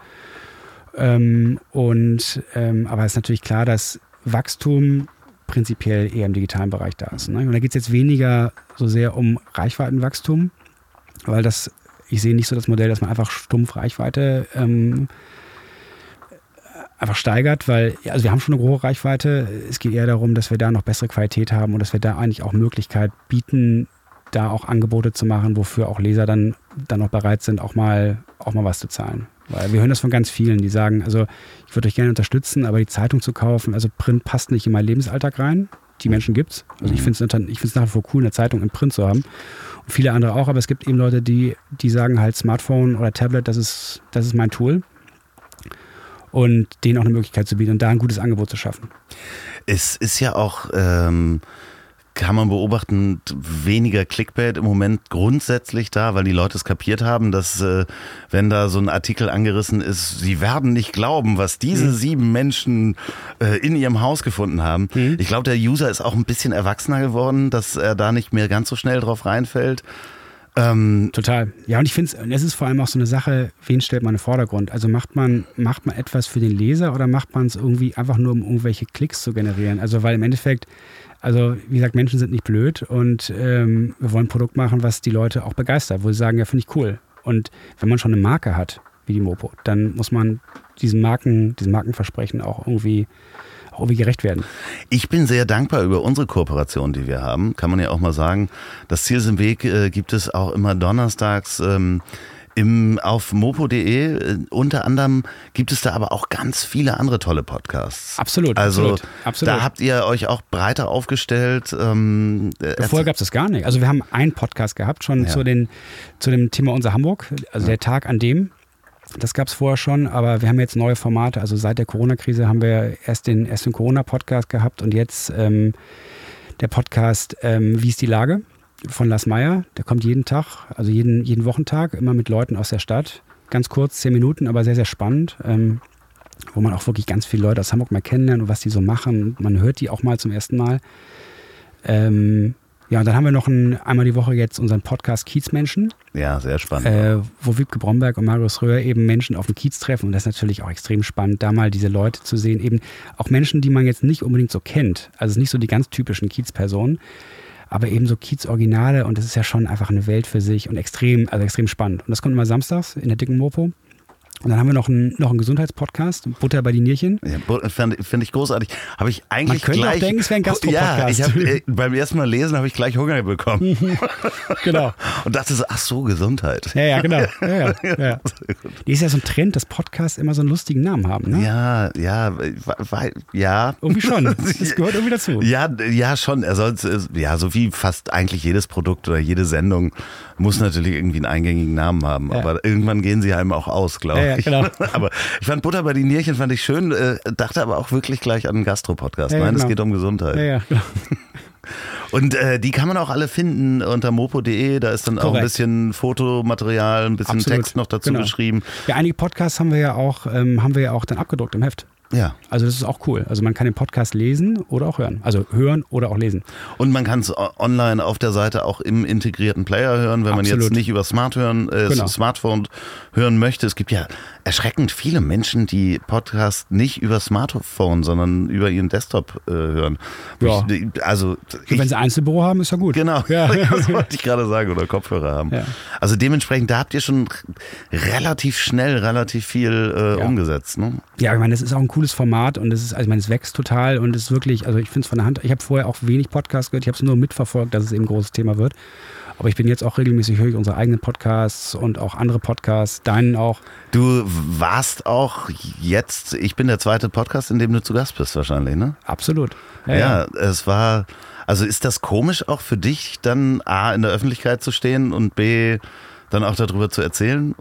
[SPEAKER 1] Ähm, und ähm, aber es ist natürlich klar, dass Wachstum prinzipiell eher im digitalen Bereich da ist. Ne? Und da geht es jetzt weniger so sehr um Reichweitenwachstum, weil das, ich sehe nicht so das Modell, dass man einfach stumpf Reichweite ähm, einfach steigert, weil also wir haben schon eine hohe Reichweite. Es geht eher darum, dass wir da noch bessere Qualität haben und dass wir da eigentlich auch Möglichkeit bieten, da auch Angebote zu machen, wofür auch Leser dann, dann auch bereit sind, auch mal, auch mal was zu zahlen. Weil wir hören das von ganz vielen, die sagen, also ich würde euch gerne unterstützen, aber die Zeitung zu kaufen, also Print passt nicht in meinen Lebensalltag rein. Die Menschen gibt's. Also ich finde es ich find's nach wie vor cool, eine Zeitung in Print zu haben. Und viele andere auch, aber es gibt eben Leute, die, die sagen halt Smartphone oder Tablet, das ist, das ist mein Tool und denen auch eine Möglichkeit zu bieten und da ein gutes Angebot zu schaffen.
[SPEAKER 3] Es ist ja auch, ähm, kann man beobachten, weniger Clickbait im Moment grundsätzlich da, weil die Leute es kapiert haben, dass äh, wenn da so ein Artikel angerissen ist, sie werden nicht glauben, was diese
[SPEAKER 1] Mhm.
[SPEAKER 3] sieben Menschen äh, in ihrem Haus gefunden haben.
[SPEAKER 1] Mhm.
[SPEAKER 3] Ich glaube, der User ist auch ein bisschen erwachsener geworden, dass er da nicht mehr ganz so schnell drauf reinfällt. Ähm,
[SPEAKER 1] Total. Ja, und ich finde es ist vor allem auch so eine Sache, wen stellt man in den Vordergrund? Also macht man, macht man etwas für den Leser oder macht man es irgendwie einfach nur, um irgendwelche Klicks zu generieren? Also, weil im Endeffekt, also wie gesagt, Menschen sind nicht blöd und ähm, wir wollen ein Produkt machen, was die Leute auch begeistert, wo sie sagen, ja, finde ich cool. Und wenn man schon eine Marke hat, wie die Mopo, dann muss man diesem Marken, diesem Markenversprechen auch irgendwie, auch gerecht werden.
[SPEAKER 3] Ich bin sehr dankbar über unsere Kooperation, die wir haben. Kann man ja auch mal sagen. Das Ziel ist im Weg äh, gibt es auch immer donnerstags ähm, im, auf mopo.de. Äh, unter anderem gibt es da aber auch ganz viele andere tolle Podcasts.
[SPEAKER 1] Absolut,
[SPEAKER 3] Also
[SPEAKER 1] absolut, absolut.
[SPEAKER 3] da habt ihr euch auch breiter aufgestellt. Ähm, äh,
[SPEAKER 1] Vorher gab es das gar nicht. Also wir haben einen Podcast gehabt, schon
[SPEAKER 3] Ja.
[SPEAKER 1] zu, den, zu dem Thema Unser Hamburg, also der Tag an dem. Das gab es vorher schon, aber wir haben jetzt neue Formate. Also seit der Corona-Krise haben wir erst den, erst den Corona-Podcast gehabt und jetzt ähm, der Podcast ähm, Wie ist die Lage von Lars Meyer. Der kommt jeden Tag, also jeden, jeden Wochentag, immer mit Leuten aus der Stadt. Ganz kurz, zehn Minuten, aber sehr, sehr spannend. Ähm, wo man auch wirklich ganz viele Leute aus Hamburg mal kennenlernt und was die so machen. Man hört die auch mal zum ersten Mal. Ähm, ja, und dann haben wir noch ein, einmal die Woche jetzt unseren Podcast Kiezmenschen,
[SPEAKER 3] ja, sehr spannend.
[SPEAKER 1] äh, wo Wiebke Bromberg und Marius Röhr eben Menschen auf dem Kiez treffen. Und das ist natürlich auch extrem spannend, da mal diese Leute zu sehen. Eben auch Menschen, die man jetzt nicht unbedingt so kennt. Also nicht so die ganz typischen Kiez-Personen, aber eben so Kiez-Originale. Und das ist ja schon einfach eine Welt für sich und extrem, also extrem spannend. Und das kommt immer samstags in der dicken Mopo. Und dann haben wir noch einen, noch einen Gesundheitspodcast, Butter bei die Nierchen.
[SPEAKER 3] Ja, Finde find ich großartig. Habe ich eigentlich
[SPEAKER 1] Man könnte auch
[SPEAKER 3] gleich.
[SPEAKER 1] denken, es wäre ein
[SPEAKER 3] Ja,
[SPEAKER 1] Gastro-Podcast.
[SPEAKER 3] ich hab, äh, beim ersten Mal lesen habe ich gleich Hunger bekommen
[SPEAKER 1] Genau.
[SPEAKER 3] und dachte so, ach so, Gesundheit.
[SPEAKER 1] Ja, ja, genau. Ja, ja, ja. Die ist ja so ein Trend, dass Podcasts immer so einen lustigen Namen haben, ne?
[SPEAKER 3] Ja, ja, ja.
[SPEAKER 1] Irgendwie schon. Das gehört irgendwie dazu.
[SPEAKER 3] Ja, ja, schon. Soll, ja, so wie fast eigentlich jedes Produkt oder jede Sendung muss natürlich irgendwie einen eingängigen Namen haben.
[SPEAKER 1] Ja.
[SPEAKER 3] Aber irgendwann gehen sie einem auch aus, glaube
[SPEAKER 1] Ja,
[SPEAKER 3] ich.
[SPEAKER 1] genau.
[SPEAKER 3] Aber ich fand Butter bei den Nierchen fand ich schön, äh, dachte aber auch wirklich gleich an einen Gastro-Podcast.
[SPEAKER 1] Ja,
[SPEAKER 3] Nein, es
[SPEAKER 1] genau.
[SPEAKER 3] geht um Gesundheit.
[SPEAKER 1] Ja, ja, genau.
[SPEAKER 3] Und äh, die kann man auch alle finden unter mopo.de. Da ist dann auch ein
[SPEAKER 1] Korrekt.
[SPEAKER 3] bisschen Fotomaterial, ein bisschen
[SPEAKER 1] Absolut.
[SPEAKER 3] Text noch dazu
[SPEAKER 1] Genau.
[SPEAKER 3] geschrieben.
[SPEAKER 1] ja, einige Podcasts haben wir ja auch, ähm, haben wir ja auch dann abgedruckt im Heft.
[SPEAKER 3] Ja.
[SPEAKER 1] Also das ist auch cool. Also man kann den Podcast lesen oder auch hören. Also hören oder auch lesen.
[SPEAKER 3] Und man kann es online auf der Seite auch im integrierten Player hören, wenn man
[SPEAKER 1] Absolut.
[SPEAKER 3] jetzt nicht über Smart hören, äh,
[SPEAKER 1] Genau.
[SPEAKER 3] Smartphone hören möchte. Es gibt ja erschreckend viele Menschen, die Podcast nicht über Smartphone, sondern über ihren Desktop äh, hören.
[SPEAKER 1] Ja.
[SPEAKER 3] Ich, also
[SPEAKER 1] Und wenn
[SPEAKER 3] ich,
[SPEAKER 1] sie Einzelbüro haben, ist ja gut.
[SPEAKER 3] Genau,
[SPEAKER 1] Ja.
[SPEAKER 3] das wollte ich gerade sagen, oder Kopfhörer haben.
[SPEAKER 1] Ja.
[SPEAKER 3] Also dementsprechend, da habt ihr schon relativ schnell relativ viel äh,
[SPEAKER 1] Ja.
[SPEAKER 3] umgesetzt. Ne?
[SPEAKER 1] Ja, ich meine, das ist auch ein cooles Format und es ist, also ich meine, es wächst total und es ist wirklich, also ich finde es von der Hand, ich habe vorher auch wenig Podcasts gehört, ich habe es nur mitverfolgt, dass es eben ein großes Thema wird. Aber ich bin jetzt auch regelmäßig, höre ich unsere eigenen Podcasts und auch andere Podcasts, deinen auch.
[SPEAKER 3] Du warst auch jetzt, ich bin der zweite Podcast, in dem du zu Gast bist wahrscheinlich, ne?
[SPEAKER 1] Absolut.
[SPEAKER 3] Ja, ja, es war, also ist das komisch auch für dich, dann A, in der Öffentlichkeit zu stehen und B, dann auch darüber zu erzählen?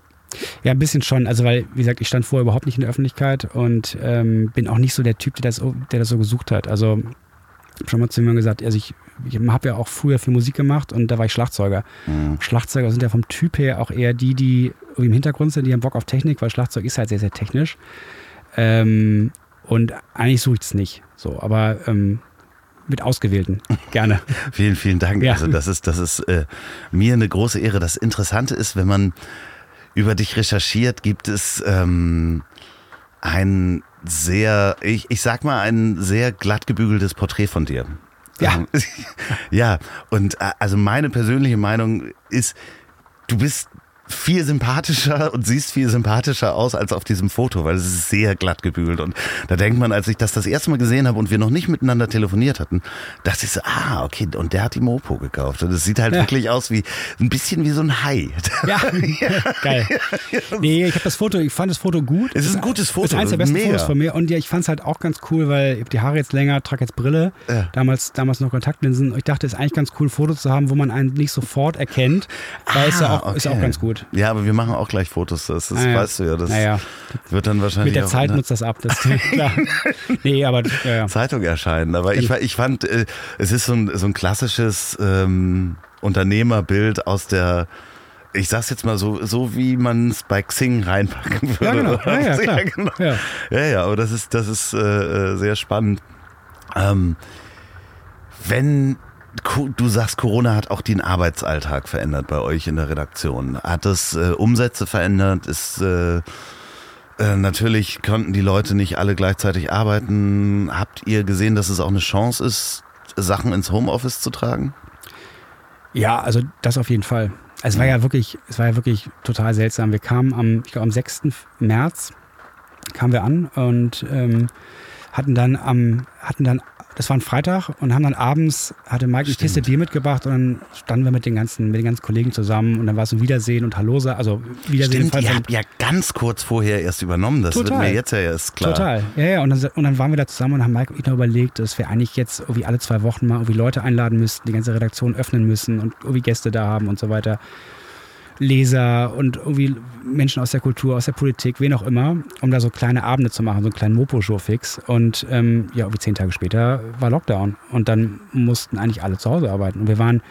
[SPEAKER 1] Ja, ein bisschen schon. Also, weil, wie gesagt, ich stand vorher überhaupt nicht in der Öffentlichkeit und ähm, bin auch nicht so der Typ, der das, der das so gesucht hat. Also, ich habe schon mal zu mir gesagt, also ich, ich habe ja auch früher viel Musik gemacht und da war ich Schlagzeuger. Mhm. Schlagzeuger sind ja vom Typ her auch eher die, die im Hintergrund sind, die haben Bock auf Technik, weil Schlagzeug ist halt sehr, sehr technisch. Ähm, und eigentlich suche ich es nicht. So, aber ähm, mit Ausgewählten. Gerne.
[SPEAKER 3] vielen, vielen Dank. Ja. Also das ist, das ist äh, mir eine große Ehre. Das Interessante ist, wenn man über dich recherchiert, gibt es ähm, ein sehr, ich, ich sag mal, ein sehr glatt gebügeltes Porträt von dir.
[SPEAKER 1] Ja.
[SPEAKER 3] Ähm, ja, und äh, also meine persönliche Meinung ist, du bist viel sympathischer und siehst viel sympathischer aus als auf diesem Foto, weil es ist sehr glatt gebügelt. Und da denkt man, als ich das das erste Mal gesehen habe und wir noch nicht miteinander telefoniert hatten, dachte ich so, ah, okay, und der hat die Mopo gekauft. Und es sieht halt ja. wirklich aus wie ein bisschen wie so ein Hai.
[SPEAKER 1] Ja, geil. Nee, ich habe das Foto, ich fand das Foto gut.
[SPEAKER 3] Es ist ein gutes Foto.
[SPEAKER 1] Das ist eines der besten Mega. Fotos von mir. Und ja, ich fand es halt auch ganz cool, weil ich habe die Haare jetzt länger, trage jetzt Brille, ja. damals, damals noch Kontaktlinsen. Und ich dachte, es ist eigentlich ganz cool, Fotos zu haben, wo man einen nicht sofort erkennt, weil ah, es ja auch, okay. ist auch ganz gut.
[SPEAKER 3] Ja, aber wir machen auch gleich Fotos. Das, das
[SPEAKER 1] ah,
[SPEAKER 3] weißt du ja. Das
[SPEAKER 1] naja.
[SPEAKER 3] wird dann wahrscheinlich.
[SPEAKER 1] Mit der Zeit ne? nutzt das ab. Das klar. nee, aber. Ja.
[SPEAKER 3] Zeitung erscheinen. Aber ich, ich fand, äh, es ist so ein, so ein klassisches ähm, Unternehmerbild aus der ich sag's jetzt mal so, so wie man es bei Xing reinpacken würde. Ja,
[SPEAKER 1] genau. Ja, ja,
[SPEAKER 3] ja, genau. ja. ja, ja, aber das ist, das ist äh, äh sehr spannend. Ähm, wenn du sagst, Corona hat auch den Arbeitsalltag verändert bei euch in der Redaktion. Hat es äh, Umsätze verändert? Ist äh, äh, natürlich konnten die Leute nicht alle gleichzeitig arbeiten. Habt ihr gesehen, dass es auch eine Chance ist, Sachen ins Homeoffice zu tragen?
[SPEAKER 1] Ja, also das auf jeden Fall. Es war ja wirklich, es war ja wirklich total seltsam. Wir kamen am, ich glaube am 6. März kamen wir an und ähm, hatten dann am, hatten dann das war ein Freitag und haben dann abends, hatte Mike eine Kiste Bier mitgebracht und dann standen wir mit den ganzen, mit den ganzen Kollegen zusammen und dann war es ein Wiedersehen und Hallo, also Wiedersehen.
[SPEAKER 3] Stimmt, ihr habt ja ganz kurz vorher erst übernommen, das Total. wird mir jetzt ja erst klar.
[SPEAKER 1] Total, ja, ja, und dann, und dann waren wir da zusammen und haben Mike und ich noch überlegt, dass wir eigentlich jetzt irgendwie alle zwei Wochen mal irgendwie Leute einladen müssten, die ganze Redaktion öffnen müssen und irgendwie Gäste da haben und so weiter. Leser und irgendwie Menschen aus der Kultur, aus der Politik, wen auch immer, um da so kleine Abende zu machen, so einen kleinen Mopo-Show-Fix. Und ähm, ja, irgendwie zehn Tage später war Lockdown und dann mussten eigentlich alle zu Hause arbeiten. Und wir waren,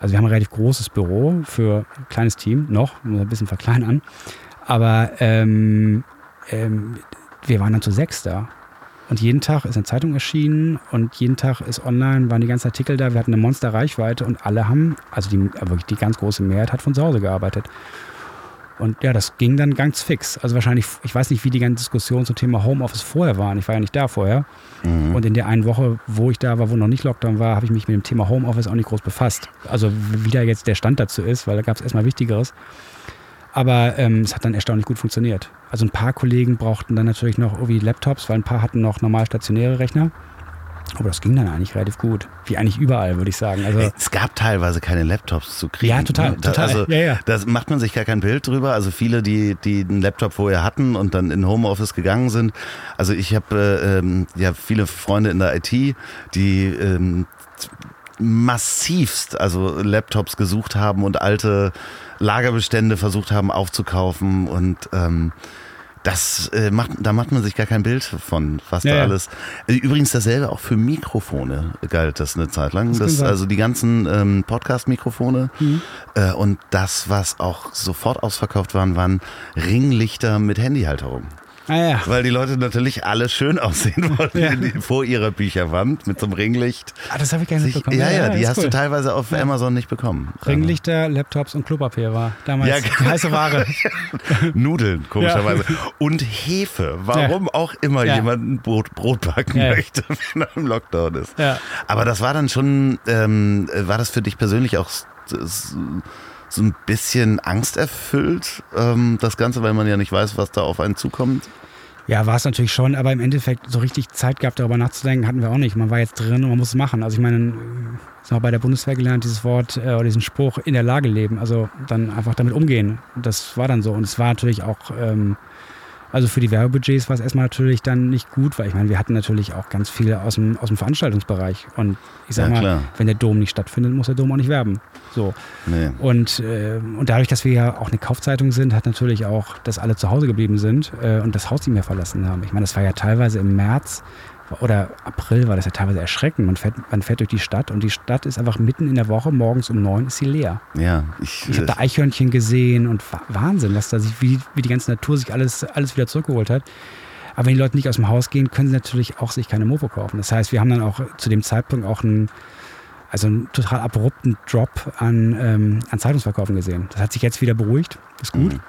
[SPEAKER 1] also wir haben ein relativ großes Büro für ein kleines Team, noch, ein bisschen verkleinern, aber ähm, ähm, wir waren dann zu sechs da. Und jeden Tag ist eine Zeitung erschienen und jeden Tag ist online, waren die ganzen Artikel da. Wir hatten eine Monsterreichweite und alle haben, also die, wirklich die ganz große Mehrheit hat von zu Hause gearbeitet. Und ja, das ging dann ganz fix. Also wahrscheinlich, ich weiß nicht, wie die ganze Diskussion zum Thema Homeoffice vorher waren. Ich war ja nicht da vorher. Mhm. Und in der einen Woche, wo ich da war, wo noch nicht Lockdown war, habe ich mich mit dem Thema Homeoffice auch nicht groß befasst. Also wie da jetzt der Stand dazu ist, weil da gab es erstmal Wichtigeres. Aber ähm, es hat dann erstaunlich gut funktioniert. Also ein paar Kollegen brauchten dann natürlich noch irgendwie Laptops, weil ein paar hatten noch normal stationäre Rechner. Aber das ging dann eigentlich relativ gut. Wie eigentlich überall, würde ich sagen. Also
[SPEAKER 3] es gab teilweise keine Laptops zu kriegen.
[SPEAKER 1] Ja, total. Ne? total.
[SPEAKER 3] Also,
[SPEAKER 1] ja, ja.
[SPEAKER 3] Da macht man sich gar kein Bild drüber. Also viele, die, die einen Laptop vorher hatten und dann in Homeoffice gegangen sind. Also ich habe äh, ähm, ja viele Freunde in der IT, die ähm, massivst also Laptops gesucht haben und alte Lagerbestände versucht haben aufzukaufen und ähm, das äh, macht, da macht man sich gar kein Bild von, was ja, da alles. Äh, übrigens dasselbe auch für Mikrofone galt das eine Zeit lang. Das, das also die ganzen ähm, Podcast-Mikrofone mhm. äh, und das, was auch sofort ausverkauft waren, waren Ringlichter mit Handyhalterung.
[SPEAKER 1] Ah, ja.
[SPEAKER 3] Weil die Leute natürlich alle schön aussehen wollten ja. vor ihrer Bücherwand mit so einem Ringlicht.
[SPEAKER 1] Ah, das habe ich gar nicht bekommen.
[SPEAKER 3] Ja, ja, die hast cool. du teilweise auf Amazon nicht bekommen.
[SPEAKER 1] Ringlichter, Laptops und Klopapier war damals ja, die heiße Ware.
[SPEAKER 3] Nudeln, komischerweise. Und Hefe. Warum auch immer jemand ein Brot, Brot backen möchte, wenn er im Lockdown ist. Aber das war dann schon, ähm, war das für dich persönlich auch so ein bisschen angsterfüllt, ähm, das Ganze, weil man ja nicht weiß, was da auf einen zukommt?
[SPEAKER 1] Ja, war es natürlich schon, aber im Endeffekt so richtig Zeit gehabt, darüber nachzudenken, hatten wir auch nicht. Man war jetzt drin und man muss es machen. Also ich meine, haben wir bei der Bundeswehr gelernt, dieses Wort äh, oder diesen Spruch in der Lage leben. Also dann einfach damit umgehen. Das war dann so. Und es war natürlich auch ähm, also für die Werbebudgets war es erstmal natürlich dann nicht gut, weil ich meine, wir hatten natürlich auch ganz viele aus dem, aus dem Veranstaltungsbereich. Und ich sag ja, mal, klar. wenn der Dom nicht stattfindet, muss der Dom auch nicht werben. So. Nee. Und, äh, und dadurch, dass wir ja auch eine Kaufzeitung sind, hat natürlich auch, dass alle zu Hause geblieben sind äh, und das Haus nicht mehr verlassen haben. Ich meine, das war ja teilweise im März oder April war das ja teilweise erschreckend. Man fährt, man fährt durch die Stadt und die Stadt ist einfach mitten in der Woche, morgens um neun ist sie leer.
[SPEAKER 3] Ja,
[SPEAKER 1] ich, ich habe da Eichhörnchen gesehen und Wahnsinn, was da sich, wie, wie die ganze Natur sich alles, alles wieder zurückgeholt hat. Aber wenn die Leute nicht aus dem Haus gehen, können sie natürlich auch sich keine Mofo kaufen. Das heißt, wir haben dann auch zu dem Zeitpunkt auch einen, also einen total abrupten Drop an, ähm, an Zeitungsverkaufen gesehen. Das hat sich jetzt wieder beruhigt, ist gut. Mhm.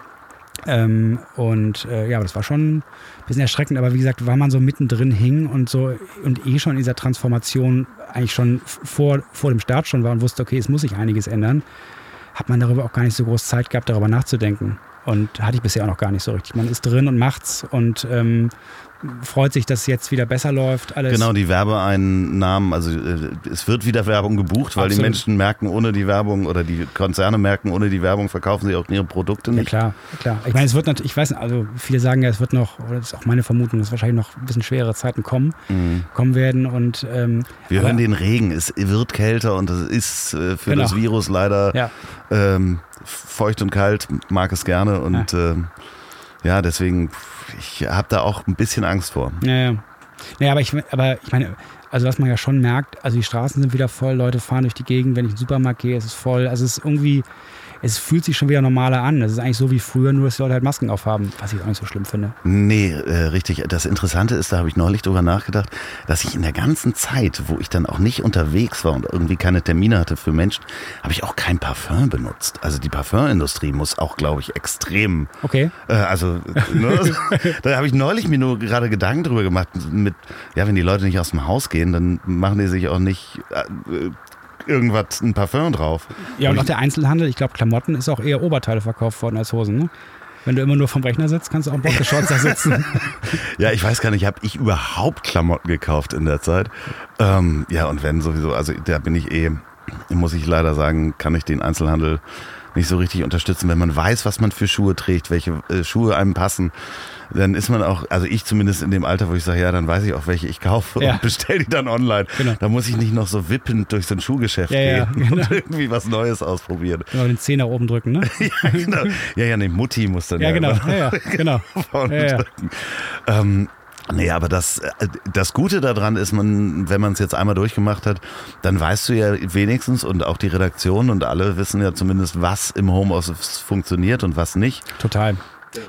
[SPEAKER 1] Ähm, und äh, ja, das war schon ein bisschen erschreckend, aber wie gesagt, weil man so mittendrin hing und so und eh schon in dieser Transformation eigentlich schon vor, vor dem Start schon war und wusste, okay, es muss sich einiges ändern, hat man darüber auch gar nicht so groß Zeit gehabt, darüber nachzudenken. Und hatte ich bisher auch noch gar nicht so richtig. Man ist drin und macht's und ähm, freut sich, dass es jetzt wieder besser läuft. Alles.
[SPEAKER 3] Genau, die Werbeeinnahmen, also äh, es wird wieder Werbung gebucht, weil Absolut. die Menschen merken, ohne die Werbung oder die Konzerne merken, ohne die Werbung verkaufen sie auch ihre Produkte nicht.
[SPEAKER 1] Ja klar, klar. Ich meine, es wird natürlich, ich weiß nicht, also viele sagen ja, es wird noch, oder das ist auch meine Vermutung, dass wahrscheinlich noch ein bisschen schwere Zeiten kommen, mhm. kommen werden und ähm,
[SPEAKER 3] wir hören den Regen, es wird kälter und es ist äh, für genau. das Virus leider ja. ähm, feucht und kalt, mag es gerne und ja, ähm, ja deswegen ich habe da auch ein bisschen Angst vor.
[SPEAKER 1] Ja, ja. Naja, aber ich, aber ich meine, also was man ja schon merkt, also die Straßen sind wieder voll, Leute fahren durch die Gegend, wenn ich in den Supermarkt gehe, ist es voll. Also es ist irgendwie, es fühlt sich schon wieder normaler an. Das ist eigentlich so wie früher, nur dass die Leute halt Masken aufhaben, was ich auch nicht so schlimm finde.
[SPEAKER 3] Nee, äh, richtig. Das Interessante ist, da habe ich neulich drüber nachgedacht, dass ich in der ganzen Zeit, wo ich dann auch nicht unterwegs war und irgendwie keine Termine hatte für Menschen, habe ich auch kein Parfum benutzt. Also die Parfümindustrie muss auch, glaube ich, extrem.
[SPEAKER 1] Okay.
[SPEAKER 3] Äh, also, ne, da habe ich neulich mir nur gerade Gedanken drüber gemacht, mit, ja, wenn die Leute nicht aus dem Haus gehen, dann machen die sich auch nicht äh, irgendwas, ein Parfum drauf.
[SPEAKER 1] Ja, und auch der Einzelhandel, ich glaube, Klamotten ist auch eher Oberteile verkauft worden als Hosen, ne? Wenn du immer nur vom Rechner sitzt, kannst du auch Boxershorts da sitzen.
[SPEAKER 3] ja, ich weiß gar nicht, habe ich überhaupt Klamotten gekauft in der Zeit? Ähm, ja, und wenn sowieso, also da bin ich eh, muss ich leider sagen, kann ich den Einzelhandel nicht so richtig unterstützen, wenn man weiß, was man für Schuhe trägt, welche äh, Schuhe einem passen dann ist man auch, also ich zumindest in dem Alter, wo ich sage, ja, dann weiß ich auch, welche ich kaufe ja. und bestelle die dann online. Genau. Da muss ich nicht noch so wippend durch so ein Schuhgeschäft ja, gehen ja, genau. und irgendwie was Neues ausprobieren.
[SPEAKER 1] Genau, den Zehner oben drücken, ne?
[SPEAKER 3] ja, genau. Ja, ja, ne, Mutti muss dann
[SPEAKER 1] ja, ja genau. Ja, ja, genau.
[SPEAKER 3] ja, ähm, Nee, aber das, äh, das Gute daran ist, man, wenn man es jetzt einmal durchgemacht hat, dann weißt du ja wenigstens und auch die Redaktion und alle wissen ja zumindest, was im Homeoffice funktioniert und was nicht.
[SPEAKER 1] Total.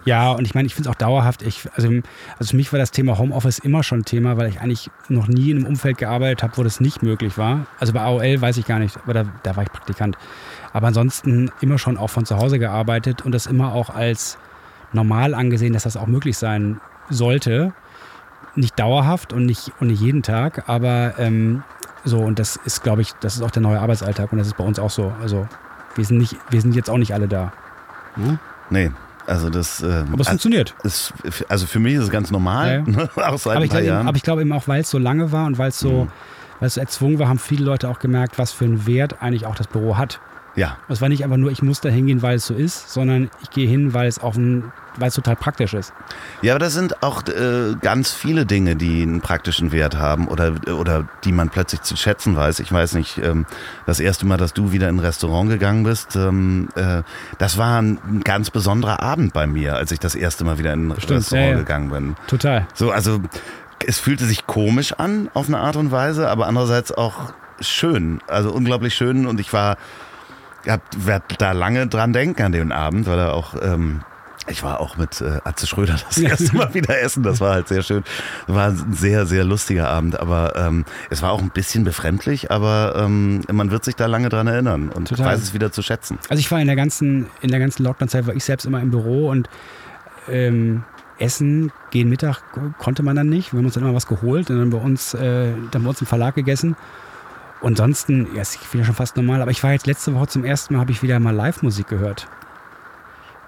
[SPEAKER 1] Ja, und ich meine, ich finde es auch dauerhaft. Ich, also, also für mich war das Thema Homeoffice immer schon ein Thema, weil ich eigentlich noch nie in einem Umfeld gearbeitet habe, wo das nicht möglich war. Also bei AOL weiß ich gar nicht, aber da, da war ich Praktikant. Aber ansonsten immer schon auch von zu Hause gearbeitet und das immer auch als normal angesehen, dass das auch möglich sein sollte. Nicht dauerhaft und nicht, und nicht jeden Tag, aber ähm, so, und das ist, glaube ich, das ist auch der neue Arbeitsalltag und das ist bei uns auch so. Also wir sind, nicht, wir sind jetzt auch nicht alle da.
[SPEAKER 3] Hm? Nee, also das.
[SPEAKER 1] Äh, aber es funktioniert.
[SPEAKER 3] Ist, also für mich ist es ganz normal. Ja, ja. auch
[SPEAKER 1] seit aber, ich glaube, Jahren. aber ich glaube eben auch, weil es so lange war und weil es so, mhm. weil es so erzwungen war, haben viele Leute auch gemerkt, was für einen Wert eigentlich auch das Büro hat.
[SPEAKER 3] Ja.
[SPEAKER 1] Es war nicht einfach nur, ich muss da hingehen, weil es so ist, sondern ich gehe hin, weil es auch ein, weil es total praktisch ist.
[SPEAKER 3] Ja, aber das sind auch äh, ganz viele Dinge, die einen praktischen Wert haben oder, oder die man plötzlich zu schätzen weiß. Ich weiß nicht, ähm, das erste Mal, dass du wieder in ein Restaurant gegangen bist, ähm, äh, das war ein ganz besonderer Abend bei mir, als ich das erste Mal wieder in ein Stimmt, Restaurant ja, ja. gegangen bin.
[SPEAKER 1] Total.
[SPEAKER 3] So, also es fühlte sich komisch an auf eine Art und Weise, aber andererseits auch schön, also unglaublich schön und ich war werde da lange dran denken an den Abend, weil er auch ähm, ich war auch mit äh, Atze Schröder das erste Mal wieder essen. Das war halt sehr schön. War ein sehr, sehr lustiger Abend. Aber ähm, es war auch ein bisschen befremdlich, aber ähm, man wird sich da lange dran erinnern und Total. weiß es wieder zu schätzen.
[SPEAKER 1] Also ich war in der ganzen, in der ganzen Lockdown-Zeit, war ich selbst immer im Büro und ähm, Essen, gehen Mittag konnte man dann nicht. Wir haben uns dann immer was geholt und dann bei uns, äh, dann bei uns im Verlag gegessen. Ansonsten, ja, ist wieder schon fast normal, aber ich war jetzt letzte Woche zum ersten Mal, habe ich wieder mal Live-Musik gehört.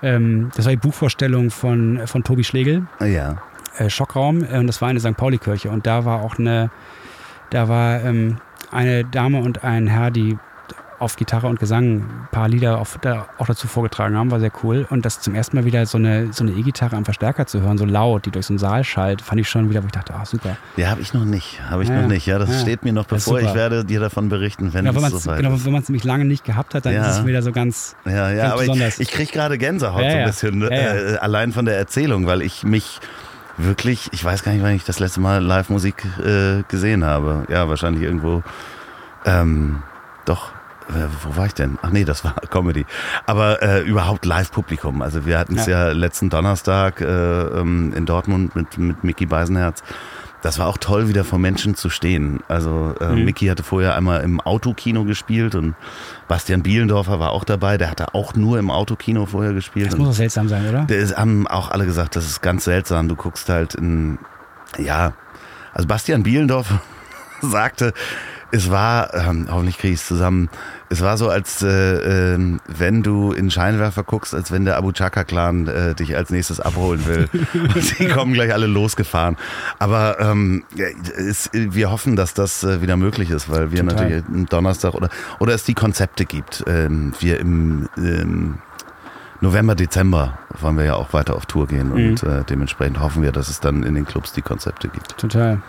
[SPEAKER 1] Ähm, das war die Buchvorstellung von, von Tobi Schlegel.
[SPEAKER 3] Ja.
[SPEAKER 1] äh, Schockraum äh, und das war eine St. Pauli-Kirche und da war auch eine, da war ähm, eine Dame und ein Herr, die auf Gitarre und Gesang ein paar Lieder auf, da auch dazu vorgetragen haben, war sehr cool. Und das zum ersten Mal wieder so eine so eine E-Gitarre am Verstärker zu hören, so laut, die durch so einen Saal schallt, fand ich schon wieder, wo ich dachte, ah, super.
[SPEAKER 3] Ja, habe ich noch nicht. Habe ich
[SPEAKER 1] Ja,
[SPEAKER 3] noch nicht. Ja, das
[SPEAKER 1] ja.
[SPEAKER 3] steht mir noch bevor. Ich werde dir davon berichten, wenn
[SPEAKER 1] Genau,
[SPEAKER 3] es
[SPEAKER 1] man es
[SPEAKER 3] soweit
[SPEAKER 1] genau,
[SPEAKER 3] ist.
[SPEAKER 1] wenn man's nämlich lange nicht gehabt hat, dann
[SPEAKER 3] Ja.
[SPEAKER 1] ist es wieder so ganz.
[SPEAKER 3] Ja, ja,
[SPEAKER 1] Ganz
[SPEAKER 3] aber ich,
[SPEAKER 1] besonders.
[SPEAKER 3] ich kriege gerade Gänsehaut so ein bisschen. Äh, allein von der Erzählung, weil ich mich wirklich, ich weiß gar nicht, wann ich das letzte Mal Live-Musik äh, gesehen habe. Ja, wahrscheinlich irgendwo, ähm, doch, äh, wo war ich denn? Ach nee, das war Comedy. Aber äh, überhaupt Live-Publikum. Also wir hatten es ja. letzten Donnerstag äh, ähm, in Dortmund mit, mit Mickey Beisenherz. Das war auch toll, wieder vor Menschen zu stehen. Also äh,
[SPEAKER 1] Mhm.
[SPEAKER 3] Mickey hatte vorher einmal im Autokino gespielt und Bastian Bielendorfer war auch dabei. Der hatte auch nur im Autokino vorher gespielt.
[SPEAKER 1] Das muss doch seltsam sein, oder?
[SPEAKER 3] der ist, haben auch alle gesagt, das ist ganz seltsam. Du guckst halt in, ja, also Bastian Bielendorfer sagte, es war, ähm, hoffentlich kriege ich es zusammen, es war so, als äh, ähm, wenn du in Scheinwerfer guckst, als wenn der Abu Chaka-Clan äh, dich als nächstes abholen will. Und die kommen gleich alle losgefahren. Aber ähm, es, wir hoffen, dass das äh, wieder möglich ist, weil wir
[SPEAKER 1] Total.
[SPEAKER 3] natürlich am Donnerstag oder, oder es die Konzepte gibt. Ähm, wir im ähm, November, Dezember wollen wir ja auch weiter auf Tour gehen und äh, dementsprechend hoffen wir, dass es dann in den Clubs die Konzepte gibt.
[SPEAKER 1] Total.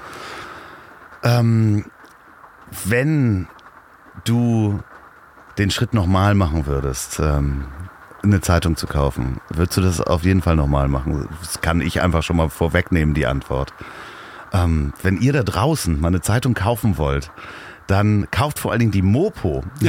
[SPEAKER 3] Ähm, wenn du den Schritt nochmal machen würdest, ähm, eine Zeitung zu kaufen, würdest du das auf jeden Fall nochmal machen? Das kann ich einfach schon mal vorwegnehmen, die Antwort. Ähm, wenn ihr da draußen mal eine Zeitung kaufen wollt, dann kauft vor allen Dingen die Mopo.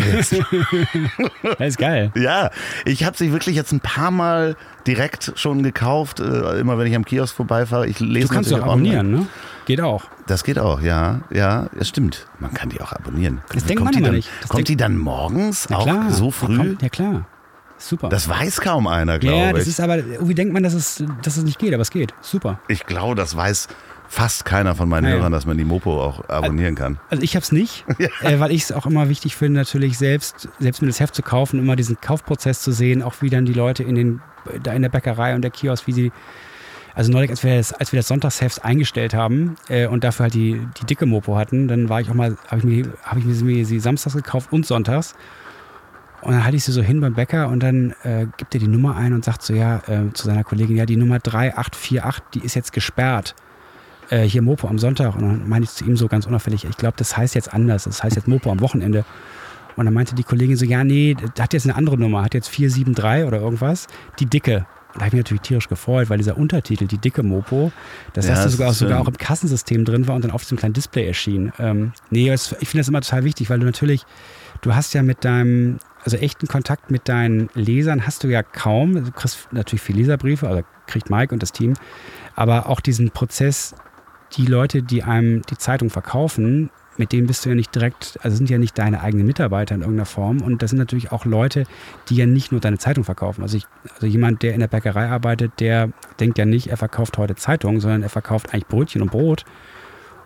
[SPEAKER 1] Das ist geil.
[SPEAKER 3] Ja, ich habe sie wirklich jetzt ein paar Mal direkt schon gekauft, äh, immer wenn ich am Kiosk vorbeifahre. Ich lese
[SPEAKER 1] Du kannst auch
[SPEAKER 3] natürlich online.
[SPEAKER 1] abonnieren, ne? Geht auch.
[SPEAKER 3] Das geht auch, ja, ja, es stimmt. Man kann die auch abonnieren.
[SPEAKER 1] Das denkt
[SPEAKER 3] kommt
[SPEAKER 1] man
[SPEAKER 3] die dann,
[SPEAKER 1] nicht. Das
[SPEAKER 3] kommt die dann morgens
[SPEAKER 1] Na
[SPEAKER 3] auch
[SPEAKER 1] klar.
[SPEAKER 3] so
[SPEAKER 1] Ja,
[SPEAKER 3] früh?
[SPEAKER 1] komm, Ja, klar. Super.
[SPEAKER 3] Das weiß kaum einer, glaube
[SPEAKER 1] ja, das
[SPEAKER 3] ich.
[SPEAKER 1] ist aber, irgendwie denkt man, dass es, dass es nicht geht, aber es geht. Super.
[SPEAKER 3] ich glaube, das weiß fast keiner von meinen
[SPEAKER 1] Ja, ja.
[SPEAKER 3] Hörern, dass man die Mopo auch abonnieren kann.
[SPEAKER 1] Also ich habe es nicht, äh, weil ich es auch immer wichtig finde, natürlich selbst, selbst mir das Heft zu kaufen, immer diesen Kaufprozess zu sehen, auch wie dann die Leute in den, da in der Bäckerei und der Kiosk, wie sie, also neulich, als wir das, als wir das Sonntagsheft eingestellt haben äh, und dafür halt die, die dicke Mopo hatten, dann war ich auch mal, habe ich mir, habe ich mir sie- samstags gekauft und sonntags. Und dann halte ich sie so hin beim Bäcker und dann äh, gibt er die Nummer ein und sagt so, ja, äh, zu seiner Kollegin, ja, die Nummer 3848, die ist jetzt gesperrt äh, hier Mopo am Sonntag. Und dann meinte ich zu ihm so ganz unauffällig, ich glaube, das heißt jetzt anders. Das heißt jetzt Mopo am Wochenende. Und dann meinte die Kollegin so, ja, nee, hat jetzt eine andere Nummer, hat jetzt 473 oder irgendwas, die dicke. Da habe ich mich natürlich tierisch gefreut, weil dieser Untertitel, die dicke Mopo, das
[SPEAKER 3] Ja,
[SPEAKER 1] hast sogar, sogar auch im Kassensystem drin war und dann auf diesem kleinen Display erschien. Ähm, nee, das, ich finde das immer total wichtig, weil du natürlich, du hast ja mit deinem, also echten Kontakt mit deinen Lesern hast du ja kaum. Du kriegst natürlich viel Leserbriefe, also kriegt Mike und das Team, aber auch diesen Prozess, die Leute, die einem die Zeitung verkaufen, mit denen bist du ja nicht direkt, also sind ja nicht deine eigenen Mitarbeiter in irgendeiner Form. Und das sind natürlich auch Leute, die ja nicht nur deine Zeitung verkaufen. Also, ich, also jemand, der in der Bäckerei arbeitet, der denkt ja nicht, er verkauft heute Zeitung, sondern er verkauft eigentlich Brötchen und Brot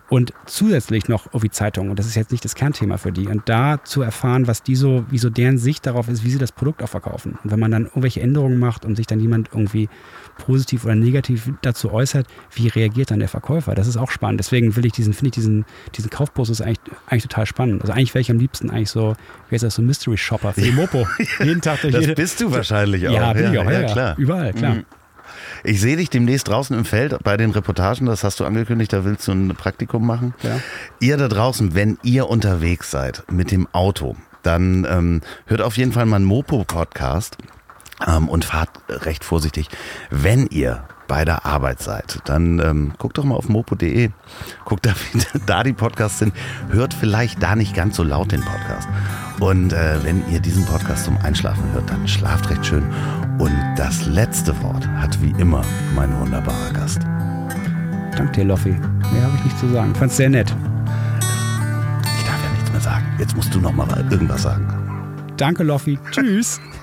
[SPEAKER 1] und zusätzlich noch irgendwie Zeitung. Und das ist jetzt nicht das Kernthema für die. Und da zu erfahren, was die so, wie so deren Sicht darauf ist, wie sie das Produkt auch verkaufen. Und wenn man dann irgendwelche Änderungen macht und sich dann jemand irgendwie positiv oder negativ dazu äußert, wie reagiert dann der Verkäufer? Das ist auch spannend. Deswegen will ich diesen, finde ich diesen, diesen Kaufprozess eigentlich, eigentlich total spannend. Also eigentlich wäre ich am liebsten eigentlich so, wie heißt das, so Mystery Shopper für die Mopo. Jeden Tag durch
[SPEAKER 3] Das
[SPEAKER 1] jede.
[SPEAKER 3] bist du wahrscheinlich auch.
[SPEAKER 1] Ja, bin ich auch. Ja,
[SPEAKER 3] ja, klar.
[SPEAKER 1] Überall, klar.
[SPEAKER 3] Mhm. Ich sehe dich demnächst draußen im Feld bei den Reportagen, das hast du angekündigt, da willst du ein Praktikum machen.
[SPEAKER 1] Ja.
[SPEAKER 3] Ihr da draußen, wenn ihr unterwegs seid mit dem Auto, dann ähm, hört auf jeden Fall mal einen Mopo-Podcast ähm, und fahrt recht vorsichtig. Wenn ihr bei der Arbeit seid, dann ähm, guckt doch mal auf mopo.de, guckt da, wie da die Podcasts sind, hört vielleicht da nicht ganz so laut den Podcast. Und äh, wenn ihr diesen Podcast zum Einschlafen hört, dann schlaft recht schön. Und das letzte Wort hat wie immer mein wunderbarer Gast.
[SPEAKER 1] Danke dir, Loffi. Mehr habe ich nicht zu sagen. Fand's sehr nett.
[SPEAKER 3] Ich darf ja nichts mehr sagen. Jetzt musst du noch mal irgendwas sagen.
[SPEAKER 1] Danke, Loffi. Tschüss.